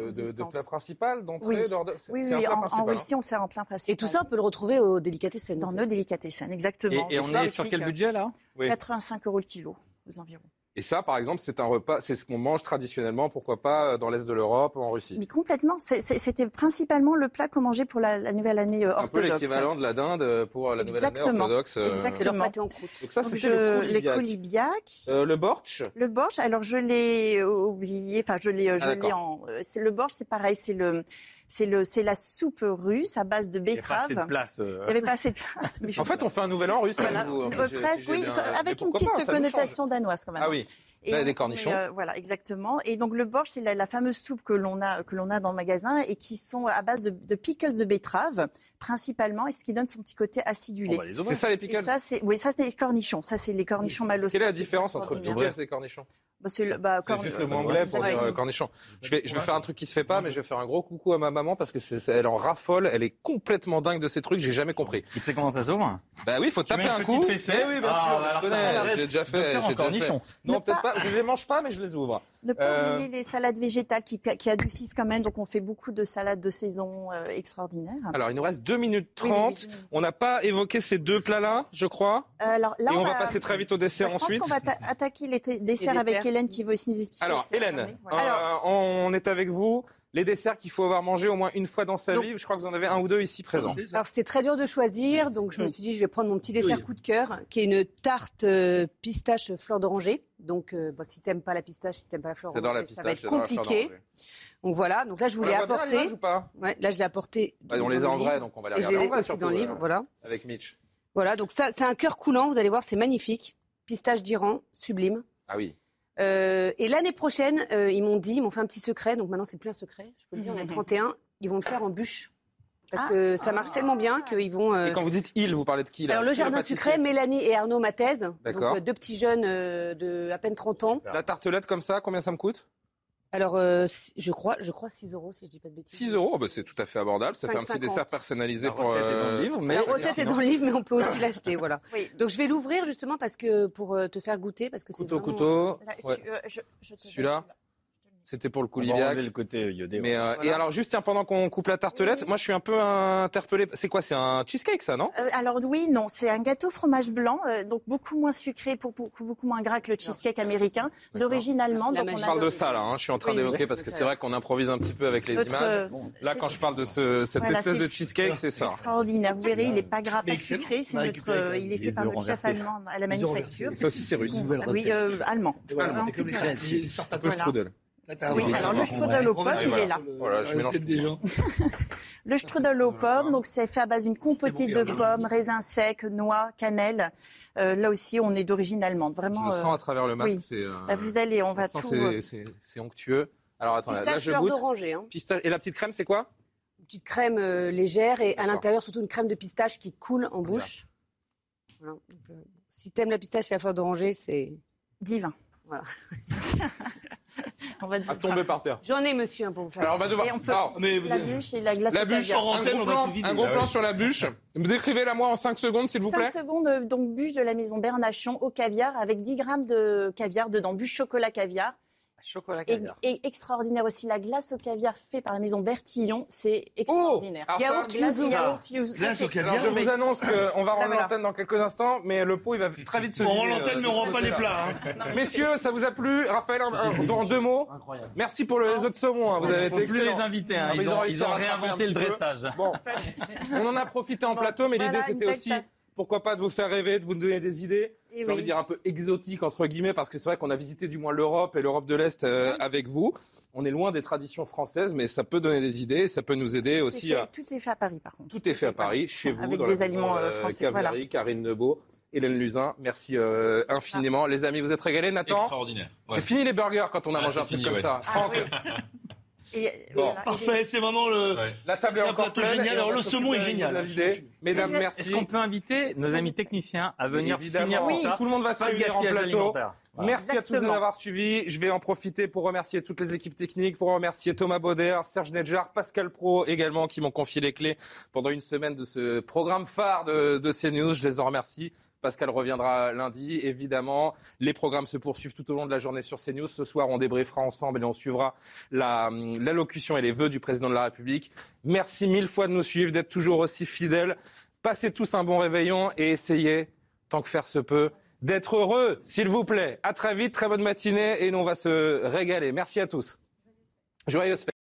plat principal, d'entrée, Oui, oui, un en, principal. hein. Russie, on le sert en plein principal. Et tout ça, on peut le retrouver au délicatessen. dans nos délicatessen, exactement. Et, on est sur quel euh, budget là? Oui. 85 euros le kilo, aux environs. Et ça, par exemple, c'est un repas, c'est ce qu'on mange traditionnellement, pourquoi pas, euh, dans l'Est de l'Europe ou en Russie. Mais complètement. C'était principalement le plat qu'on mangeait pour la, la nouvelle année euh, Un peu orthodoxe. l'équivalent de la dinde euh, pour la nouvelle année orthodoxe. Exactement. C'est leur pâté en croûte. Donc ça, c'était le les coulibiac. koulibiak. Euh, le borch Le borsch, alors je l'ai oublié, enfin je l'ai, je Ah, en. le borsch, c'est pareil, c'est le, c'est le, c'est la soupe russe à base de Il n'y a pas assez betterave. de place. euh. Il n'y avait pas assez de place. mais je- En fait, on fait un nouvel an russe. Voilà. Euh, enfin, j'ai oui, avec une pas, petite nous connotation danoise quand même. Ah oui, Et Là, il y a on- des cornichons. euh, voilà, exactement. Et donc le borsch, c'est la, la fameuse soupe que l'on a que l'on a dans le magasin et qui sont à base de, de pickles de betterave principalement, et ce qui donne son petit côté acidulé. Les ouvrir. C'est ça les Et pickles ça, c'est oui, ça c'est les cornichons. Ça c'est les cornichons malocés. Quelle est la différence entre pickles et cornichons? Bah, c'est le- bah, C'est juste le mot anglais pour dire euh, cornichon. Je vais, je vais faire un truc qui se fait pas, mais je vais faire un gros coucou à ma maman parce que c'est, elle en raffole, elle est complètement dingue de ces trucs, j'ai jamais compris. Tu sais comment ça s'ouvre? Bah oui, faut Tu taper mets une un petite coup. fessée? Eh oui, bien Ah, sûr, bah je connais, j'ai déjà fait. J'ai déjà cornichon. fait. Non, Ne peut-être pas- pas. Je les mange pas, mais je les ouvre. Ne pas Euh, oublier les salades végétales qui, qui adoucissent quand même. Donc, on fait beaucoup de salades de saison euh, extraordinaires. Alors, il nous reste 2 minutes Oui, oui, 30. On n'a pas évoqué ces deux plats-là, je crois? Euh, alors, là, Et on va passer très vite au dessert je ensuite. pense qu'on va ta- attaquer les desserts avec desserts. Hélène qui veut aussi nous expliquer. Alors, Hélène. Voilà. euh, on est avec vous. Les desserts qu'il faut avoir mangé au moins une fois dans sa Donc- vie, je crois que vous en avez un ou deux ici présents. Alors c'était très dur de choisir, donc je me suis dit je vais prendre mon petit dessert coup de cœur, qui est une tarte euh, pistache fleur d'oranger. Donc euh, bon, si t'aimes pas la pistache, si t'aimes pas la fleur la d'oranger, ça va être compliqué. Donc voilà, donc là je bien, apporté. l'image ou pas? Ouais, là je l'ai apporté. Bah, on les a en vrai, donc on va les Et je regarder en l'ai vrai, aussi surtout, dans le livre, euh, voilà. Avec Mitch. Voilà, donc ça c'est un cœur coulant, vous allez voir, c'est magnifique. Pistache d'Iran, sublime. Ah oui. Euh, et l'année prochaine, euh, ils m'ont dit, ils m'ont fait un petit secret, donc maintenant c'est plus un secret, je peux le dire, on est le 31, ils vont le faire en bûche. Parce que ça marche tellement bien qu'ils vont. euh, Et quand vous dites il, vous parlez de qui là? Alors le jardin sucré, Mélanie et Arnaud Mathèse, donc D'accord. euh, deux petits jeunes euh, de à peine 30 ans. La tartelette comme ça, combien ça me coûte? Alors euh, si- je crois, je crois 6 euros si je dis pas de bêtises. 6 euros, bah, c'est tout à fait abordable. Ça fait un petit 5,50. dessert personnalisé La pour. recette est dans le euh, livre, mais- La recette est dans le livre, mais on peut aussi l'acheter, voilà. Donc je vais l'ouvrir justement parce que pour euh, te faire goûter, parce que c'est Couteau, vraiment- couteau. Ouais. euh, Celui-là, c'était pour le coulibiac. enlever le côté iodé. Mais, euh, Et alors, juste tiens, pendant qu'on coupe la tartelette, moi je suis un peu interpellé. C'est quoi C'est un cheesecake ça, non? Euh, alors oui, non, c'est un gâteau fromage blanc, euh, donc beaucoup moins sucré, pour, beaucoup, beaucoup moins gras que le cheesecake américain, d'origine allemande. donc on Je a parle de ça là, hein. je suis en train Oui, d'évoquer oui. parce que c'est vrai qu'on improvise un petit peu avec les Notre, images. euh, Là, quand je parle de ce, cette Voilà, espèce de cheesecake, c'est ça. Extraordinaire. Vous verrez, il n'est pas gras, pas sucré. C'est notre, euh, il est fait par notre chef allemand à la manufacture. Ça aussi, c'est russe. Oui, euh, allemand. Comme les Oui, alors le strudel aux pommes, il est là. le- Voilà, je mélange des gens. Le strudel aux pommes, donc c'est fait à base d'une compotée de pommes, raisins secs, noix, cannelle. Euh, là aussi, on est d'origine allemande. Je Vraiment. le euh, sens à travers le masque. oui. c'est, euh, Bah, vous allez, on va je tout. c'est- euh, c'est c'est onctueux. Alors attends, là, Pistache là, je fleur goûte. d'oranger. Hein. Pistache- Et la petite crème, c'est quoi? Une petite crème euh, légère et à l'intérieur surtout une crème de pistache qui coule en bouche. Voilà. Donc, euh, si t'aimes la pistache et la fleur d'oranger, c'est divin. Voilà. on va À tomber par terre. J'en ai, monsieur, pour vous faire. Alors on va devoir. On peut- Alors, Mais vous La bûche et la glace la bûche, en antenne, on va tout vider. un gros Ah plan sur la bûche. Vous écrivez-la moi en 5 secondes, s'il vous 5 plaît. secondes, euh, donc bûche de la maison Bernachon au caviar avec 10 grammes de caviar dedans, bûche chocolat caviar. Chocolat Et, caviar. et extraordinaire aussi, la glace au caviar fait par la maison Bertillon, c'est extraordinaire. alors ça, yaourt glace yuzu, au- yaourt yuzu. Ça, Glace c'est- au caviar. Alors, je vous annonce qu'on va rendre l'antenne dans quelques instants, mais le pot il va très vite se On rend euh, l'antenne, de mais on ce rend pas les plats. hein. Messieurs, ça vous a plu? Raphaël, dans deux mots Merci pour les autres saumons, hein, vous avez été plus excellents. les inviter. hein. Ils ont, ils ont réinventé le dressage. Bon, on en a profité en plateau, mais l'idée c'était aussi, pourquoi pas, de vous faire rêver, de vous donner des idées. Et J'ai oui. envie de dire un peu exotiques entre guillemets, parce que c'est vrai qu'on a visité du moins l'Europe et l'Europe de l'Est euh, avec vous. On est loin des traditions françaises, mais ça peut donner des idées, ça peut nous aider Tout est aussi fait- à. Tout est fait à Paris, par contre. Tout est fait à Paris, chez vous, Avec dans des la aliments, maison, euh, français, Caviari, voilà. Karine Nebeau, Hélène Luzin. Merci euh, infiniment, les amis. Vous êtes régalés, Nathan? Extraordinaire. C'est fini les burgers quand on a Ah, mangé un truc fini, comme ouais. ça. Franck, Et, Bon. voilà. Parfait, c'est vraiment le. Ouais. la table est encore plateau pleine. génial. Alors, le saumon est génial. la vidée. Mesdames, merci. Est-ce qu'on peut inviter nos amis techniciens à venir finir Oui, tout ça tout le monde va se réunir en gaspillage plateau. Voilà. Merci à tous de nous avoir suivis. Je vais en profiter pour remercier toutes les équipes techniques, pour remercier Thomas Bauder, Serge Nedjar, Pascal Pro également, qui m'ont confié les clés pendant une semaine de ce programme phare de, de CNews. Je les en remercie. Pascal reviendra lundi, évidemment. Les programmes se poursuivent tout au long de la journée sur CNews. Ce soir, on débriefera ensemble et on suivra la- l'allocution et les vœux du président de la République. Merci mille fois de nous suivre, d'être toujours aussi fidèles. Passez tous un bon réveillon et essayez, tant que faire se peut, d'être heureux, s'il vous plaît. À très vite, très bonne matinée et on va se régaler. Merci à tous. Joyeuse fête.